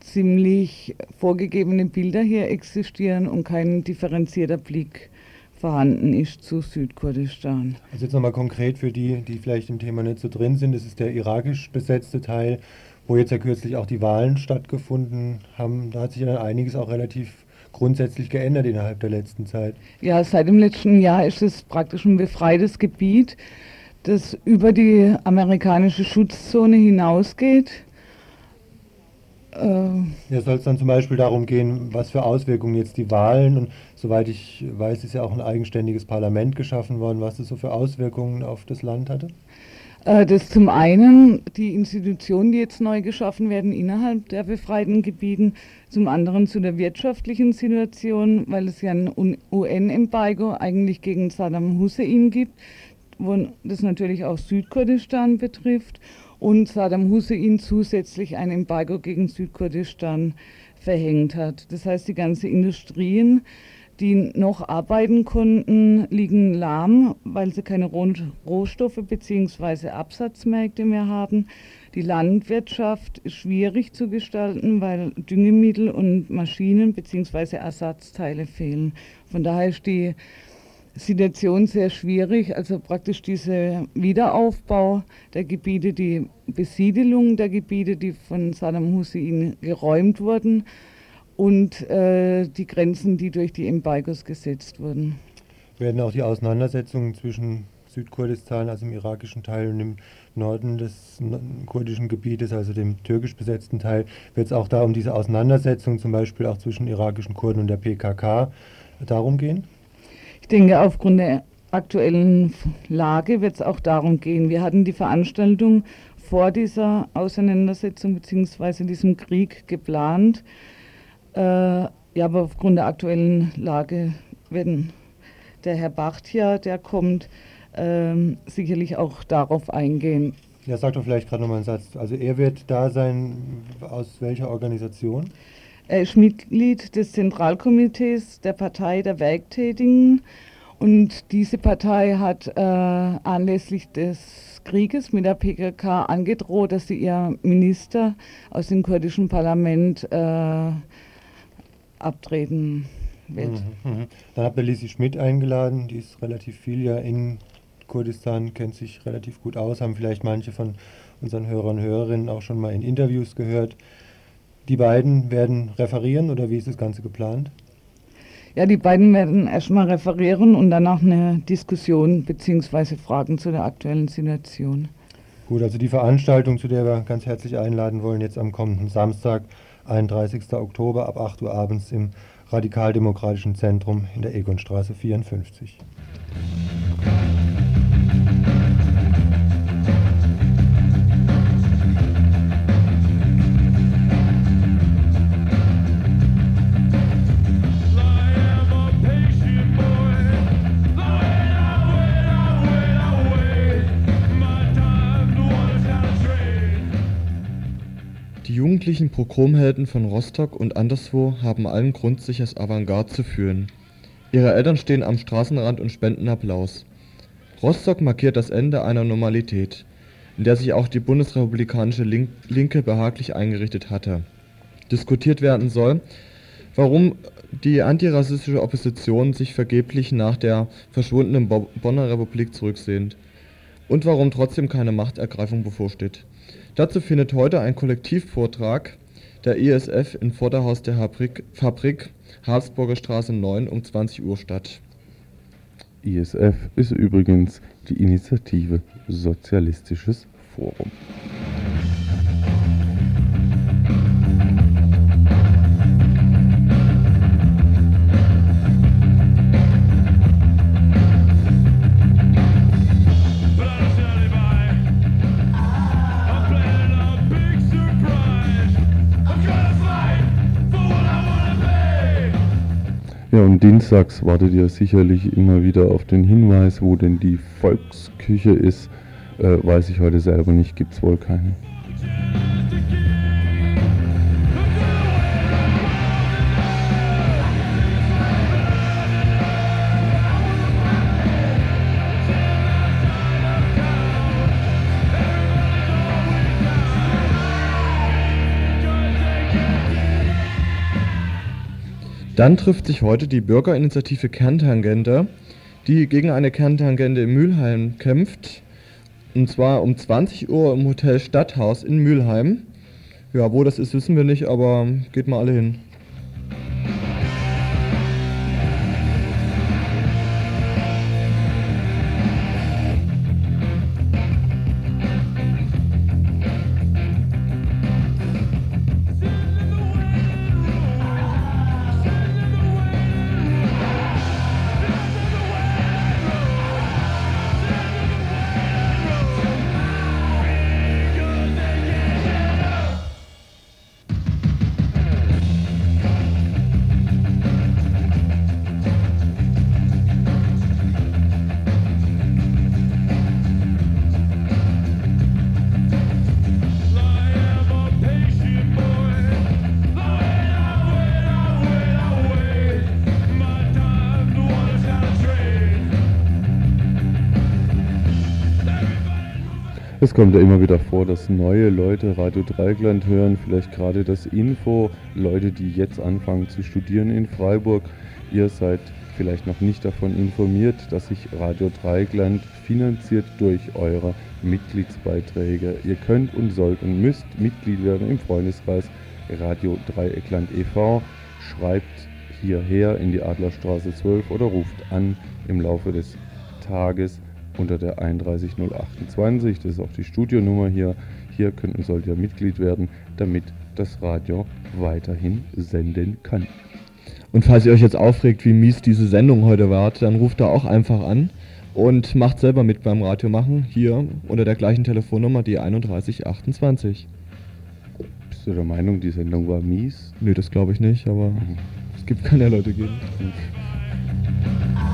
ziemlich vorgegebene Bilder hier existieren und kein differenzierter Blick vorhanden ist zu Südkurdistan.
Also jetzt nochmal konkret für die, die vielleicht im Thema nicht so drin sind, das ist der irakisch besetzte Teil, wo jetzt ja kürzlich auch die Wahlen stattgefunden haben. Da hat sich ja einiges auch relativ grundsätzlich geändert innerhalb der letzten Zeit.
Ja, seit dem letzten Jahr ist es praktisch ein befreites Gebiet, das über die amerikanische Schutzzone hinausgeht.
Äh, ja, soll es dann zum Beispiel darum gehen, was für Auswirkungen jetzt die Wahlen und soweit ich weiß, ist ja auch ein eigenständiges Parlament geschaffen worden, was das so für Auswirkungen auf das Land hatte?
Äh, das zum einen die Institutionen, die jetzt neu geschaffen werden innerhalb der befreiten Gebieten, zum anderen zu der wirtschaftlichen Situation, weil es ja ein UN-Embargo eigentlich gegen Saddam Hussein gibt, wo das natürlich auch Südkurdistan betrifft und Saddam Hussein zusätzlich ein Embargo gegen Südkurdistan verhängt hat. Das heißt, die ganzen Industrien, die noch arbeiten konnten, liegen lahm, weil sie keine Rohstoffe bzw. Absatzmärkte mehr haben. Die Landwirtschaft ist schwierig zu gestalten, weil Düngemittel und Maschinen bzw. Ersatzteile fehlen. Von daher ist die Situation sehr schwierig. Also praktisch dieser Wiederaufbau der Gebiete, die Besiedelung der Gebiete, die von Saddam Hussein geräumt wurden und äh, die Grenzen, die durch die Embargos gesetzt wurden.
Werden auch die Auseinandersetzungen zwischen Südkurdistan, also im irakischen Teil und im Norden des kurdischen Gebietes, also dem türkisch besetzten Teil, wird es auch da um diese Auseinandersetzung zum Beispiel auch zwischen irakischen Kurden und der PKK darum gehen?
denke, aufgrund der aktuellen Lage wird es auch darum gehen. Wir hatten die Veranstaltung vor dieser Auseinandersetzung bzw. diesem Krieg geplant. Äh, ja, aber aufgrund der aktuellen Lage werden der Herr Bachtia, der kommt, äh, sicherlich auch darauf eingehen.
Ja, sag doch vielleicht gerade nochmal einen Satz. Also er wird da sein, aus welcher Organisation?
Er ist Mitglied des Zentralkomitees der Partei der Werktätigen und diese Partei hat äh, anlässlich des Krieges mit der PKK angedroht, dass sie ihr Minister aus dem kurdischen Parlament äh, abtreten wird. Mhm,
mh. Dann habt ihr Lisi Schmidt eingeladen, die ist relativ viel ja in Kurdistan, kennt sich relativ gut aus, haben vielleicht manche von unseren Hörern und Hörerinnen auch schon mal in Interviews gehört. Die beiden werden referieren oder wie ist das Ganze geplant?
Ja, die beiden werden erstmal referieren und danach eine Diskussion bzw. Fragen zu der aktuellen Situation.
Gut, also die Veranstaltung, zu der wir ganz herzlich einladen wollen, jetzt am kommenden Samstag, 31. Oktober ab 8 Uhr abends im Radikaldemokratischen Zentrum in der Egonstraße 54.
jugendlichen Pogromhelden von Rostock und anderswo haben allen Grund, sich als Avantgarde zu fühlen. Ihre Eltern stehen am Straßenrand und spenden Applaus. Rostock markiert das Ende einer Normalität, in der sich auch die bundesrepublikanische Linke behaglich eingerichtet hatte. Diskutiert werden soll, warum die antirassistische Opposition sich vergeblich nach der verschwundenen Bonner Republik zurücksehnt und warum trotzdem keine Machtergreifung bevorsteht Dazu findet heute ein Kollektivvortrag der ISF im Vorderhaus der Fabrik Habsburger Straße 9 um 20 Uhr statt.
ISF ist übrigens die Initiative Sozialistisches Forum. Ja, und dienstags wartet ihr sicherlich immer wieder auf den Hinweis, wo denn die Volksküche ist. Äh, weiß ich heute selber nicht, gibt es wohl keine.
Dann trifft sich heute die Bürgerinitiative Kerntangente die gegen eine Kerntangente in Mülheim kämpft. Und zwar um 20 Uhr im Hotel Stadthaus in Mülheim. Ja, wo das ist, wissen wir nicht, aber geht mal alle hin.
Kommt ja immer wieder vor, dass neue Leute Radio Dreigland hören, vielleicht gerade das Info, Leute, die jetzt anfangen zu studieren in Freiburg. Ihr seid vielleicht noch nicht davon informiert, dass sich Radio Dreigland finanziert durch eure Mitgliedsbeiträge. Ihr könnt und sollt und müsst Mitglied werden im Freundeskreis Radio Dreieckland e.V. Schreibt hierher in die Adlerstraße 12 oder ruft an im Laufe des Tages unter der 31028. Das ist auch die Studionummer hier. Hier könnt und sollt ihr Mitglied werden, damit das Radio weiterhin senden kann.
Und falls ihr euch jetzt aufregt, wie mies diese Sendung heute war, dann ruft da auch einfach an und macht selber mit beim Radio machen. Hier unter der gleichen Telefonnummer, die 3128.
Bist du der Meinung, die Sendung war mies?
Nö, das glaube ich nicht, aber mhm. es gibt keine Leute gegen. (laughs)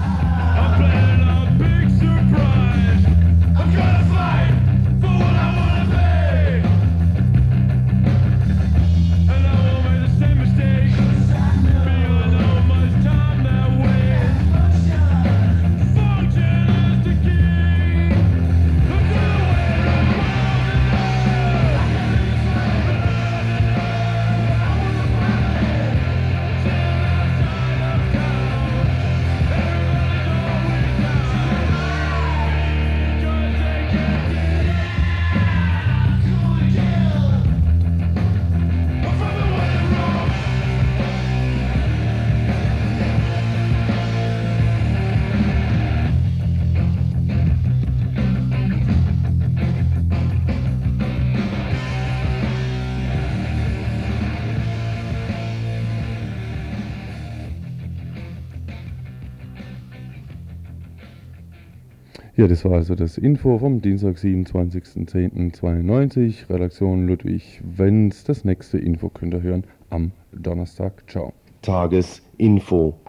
Ja, das war also das Info vom Dienstag, 27.10.92. Redaktion Ludwig Wenz. Das nächste Info könnt ihr hören am Donnerstag. Ciao.
Tagesinfo.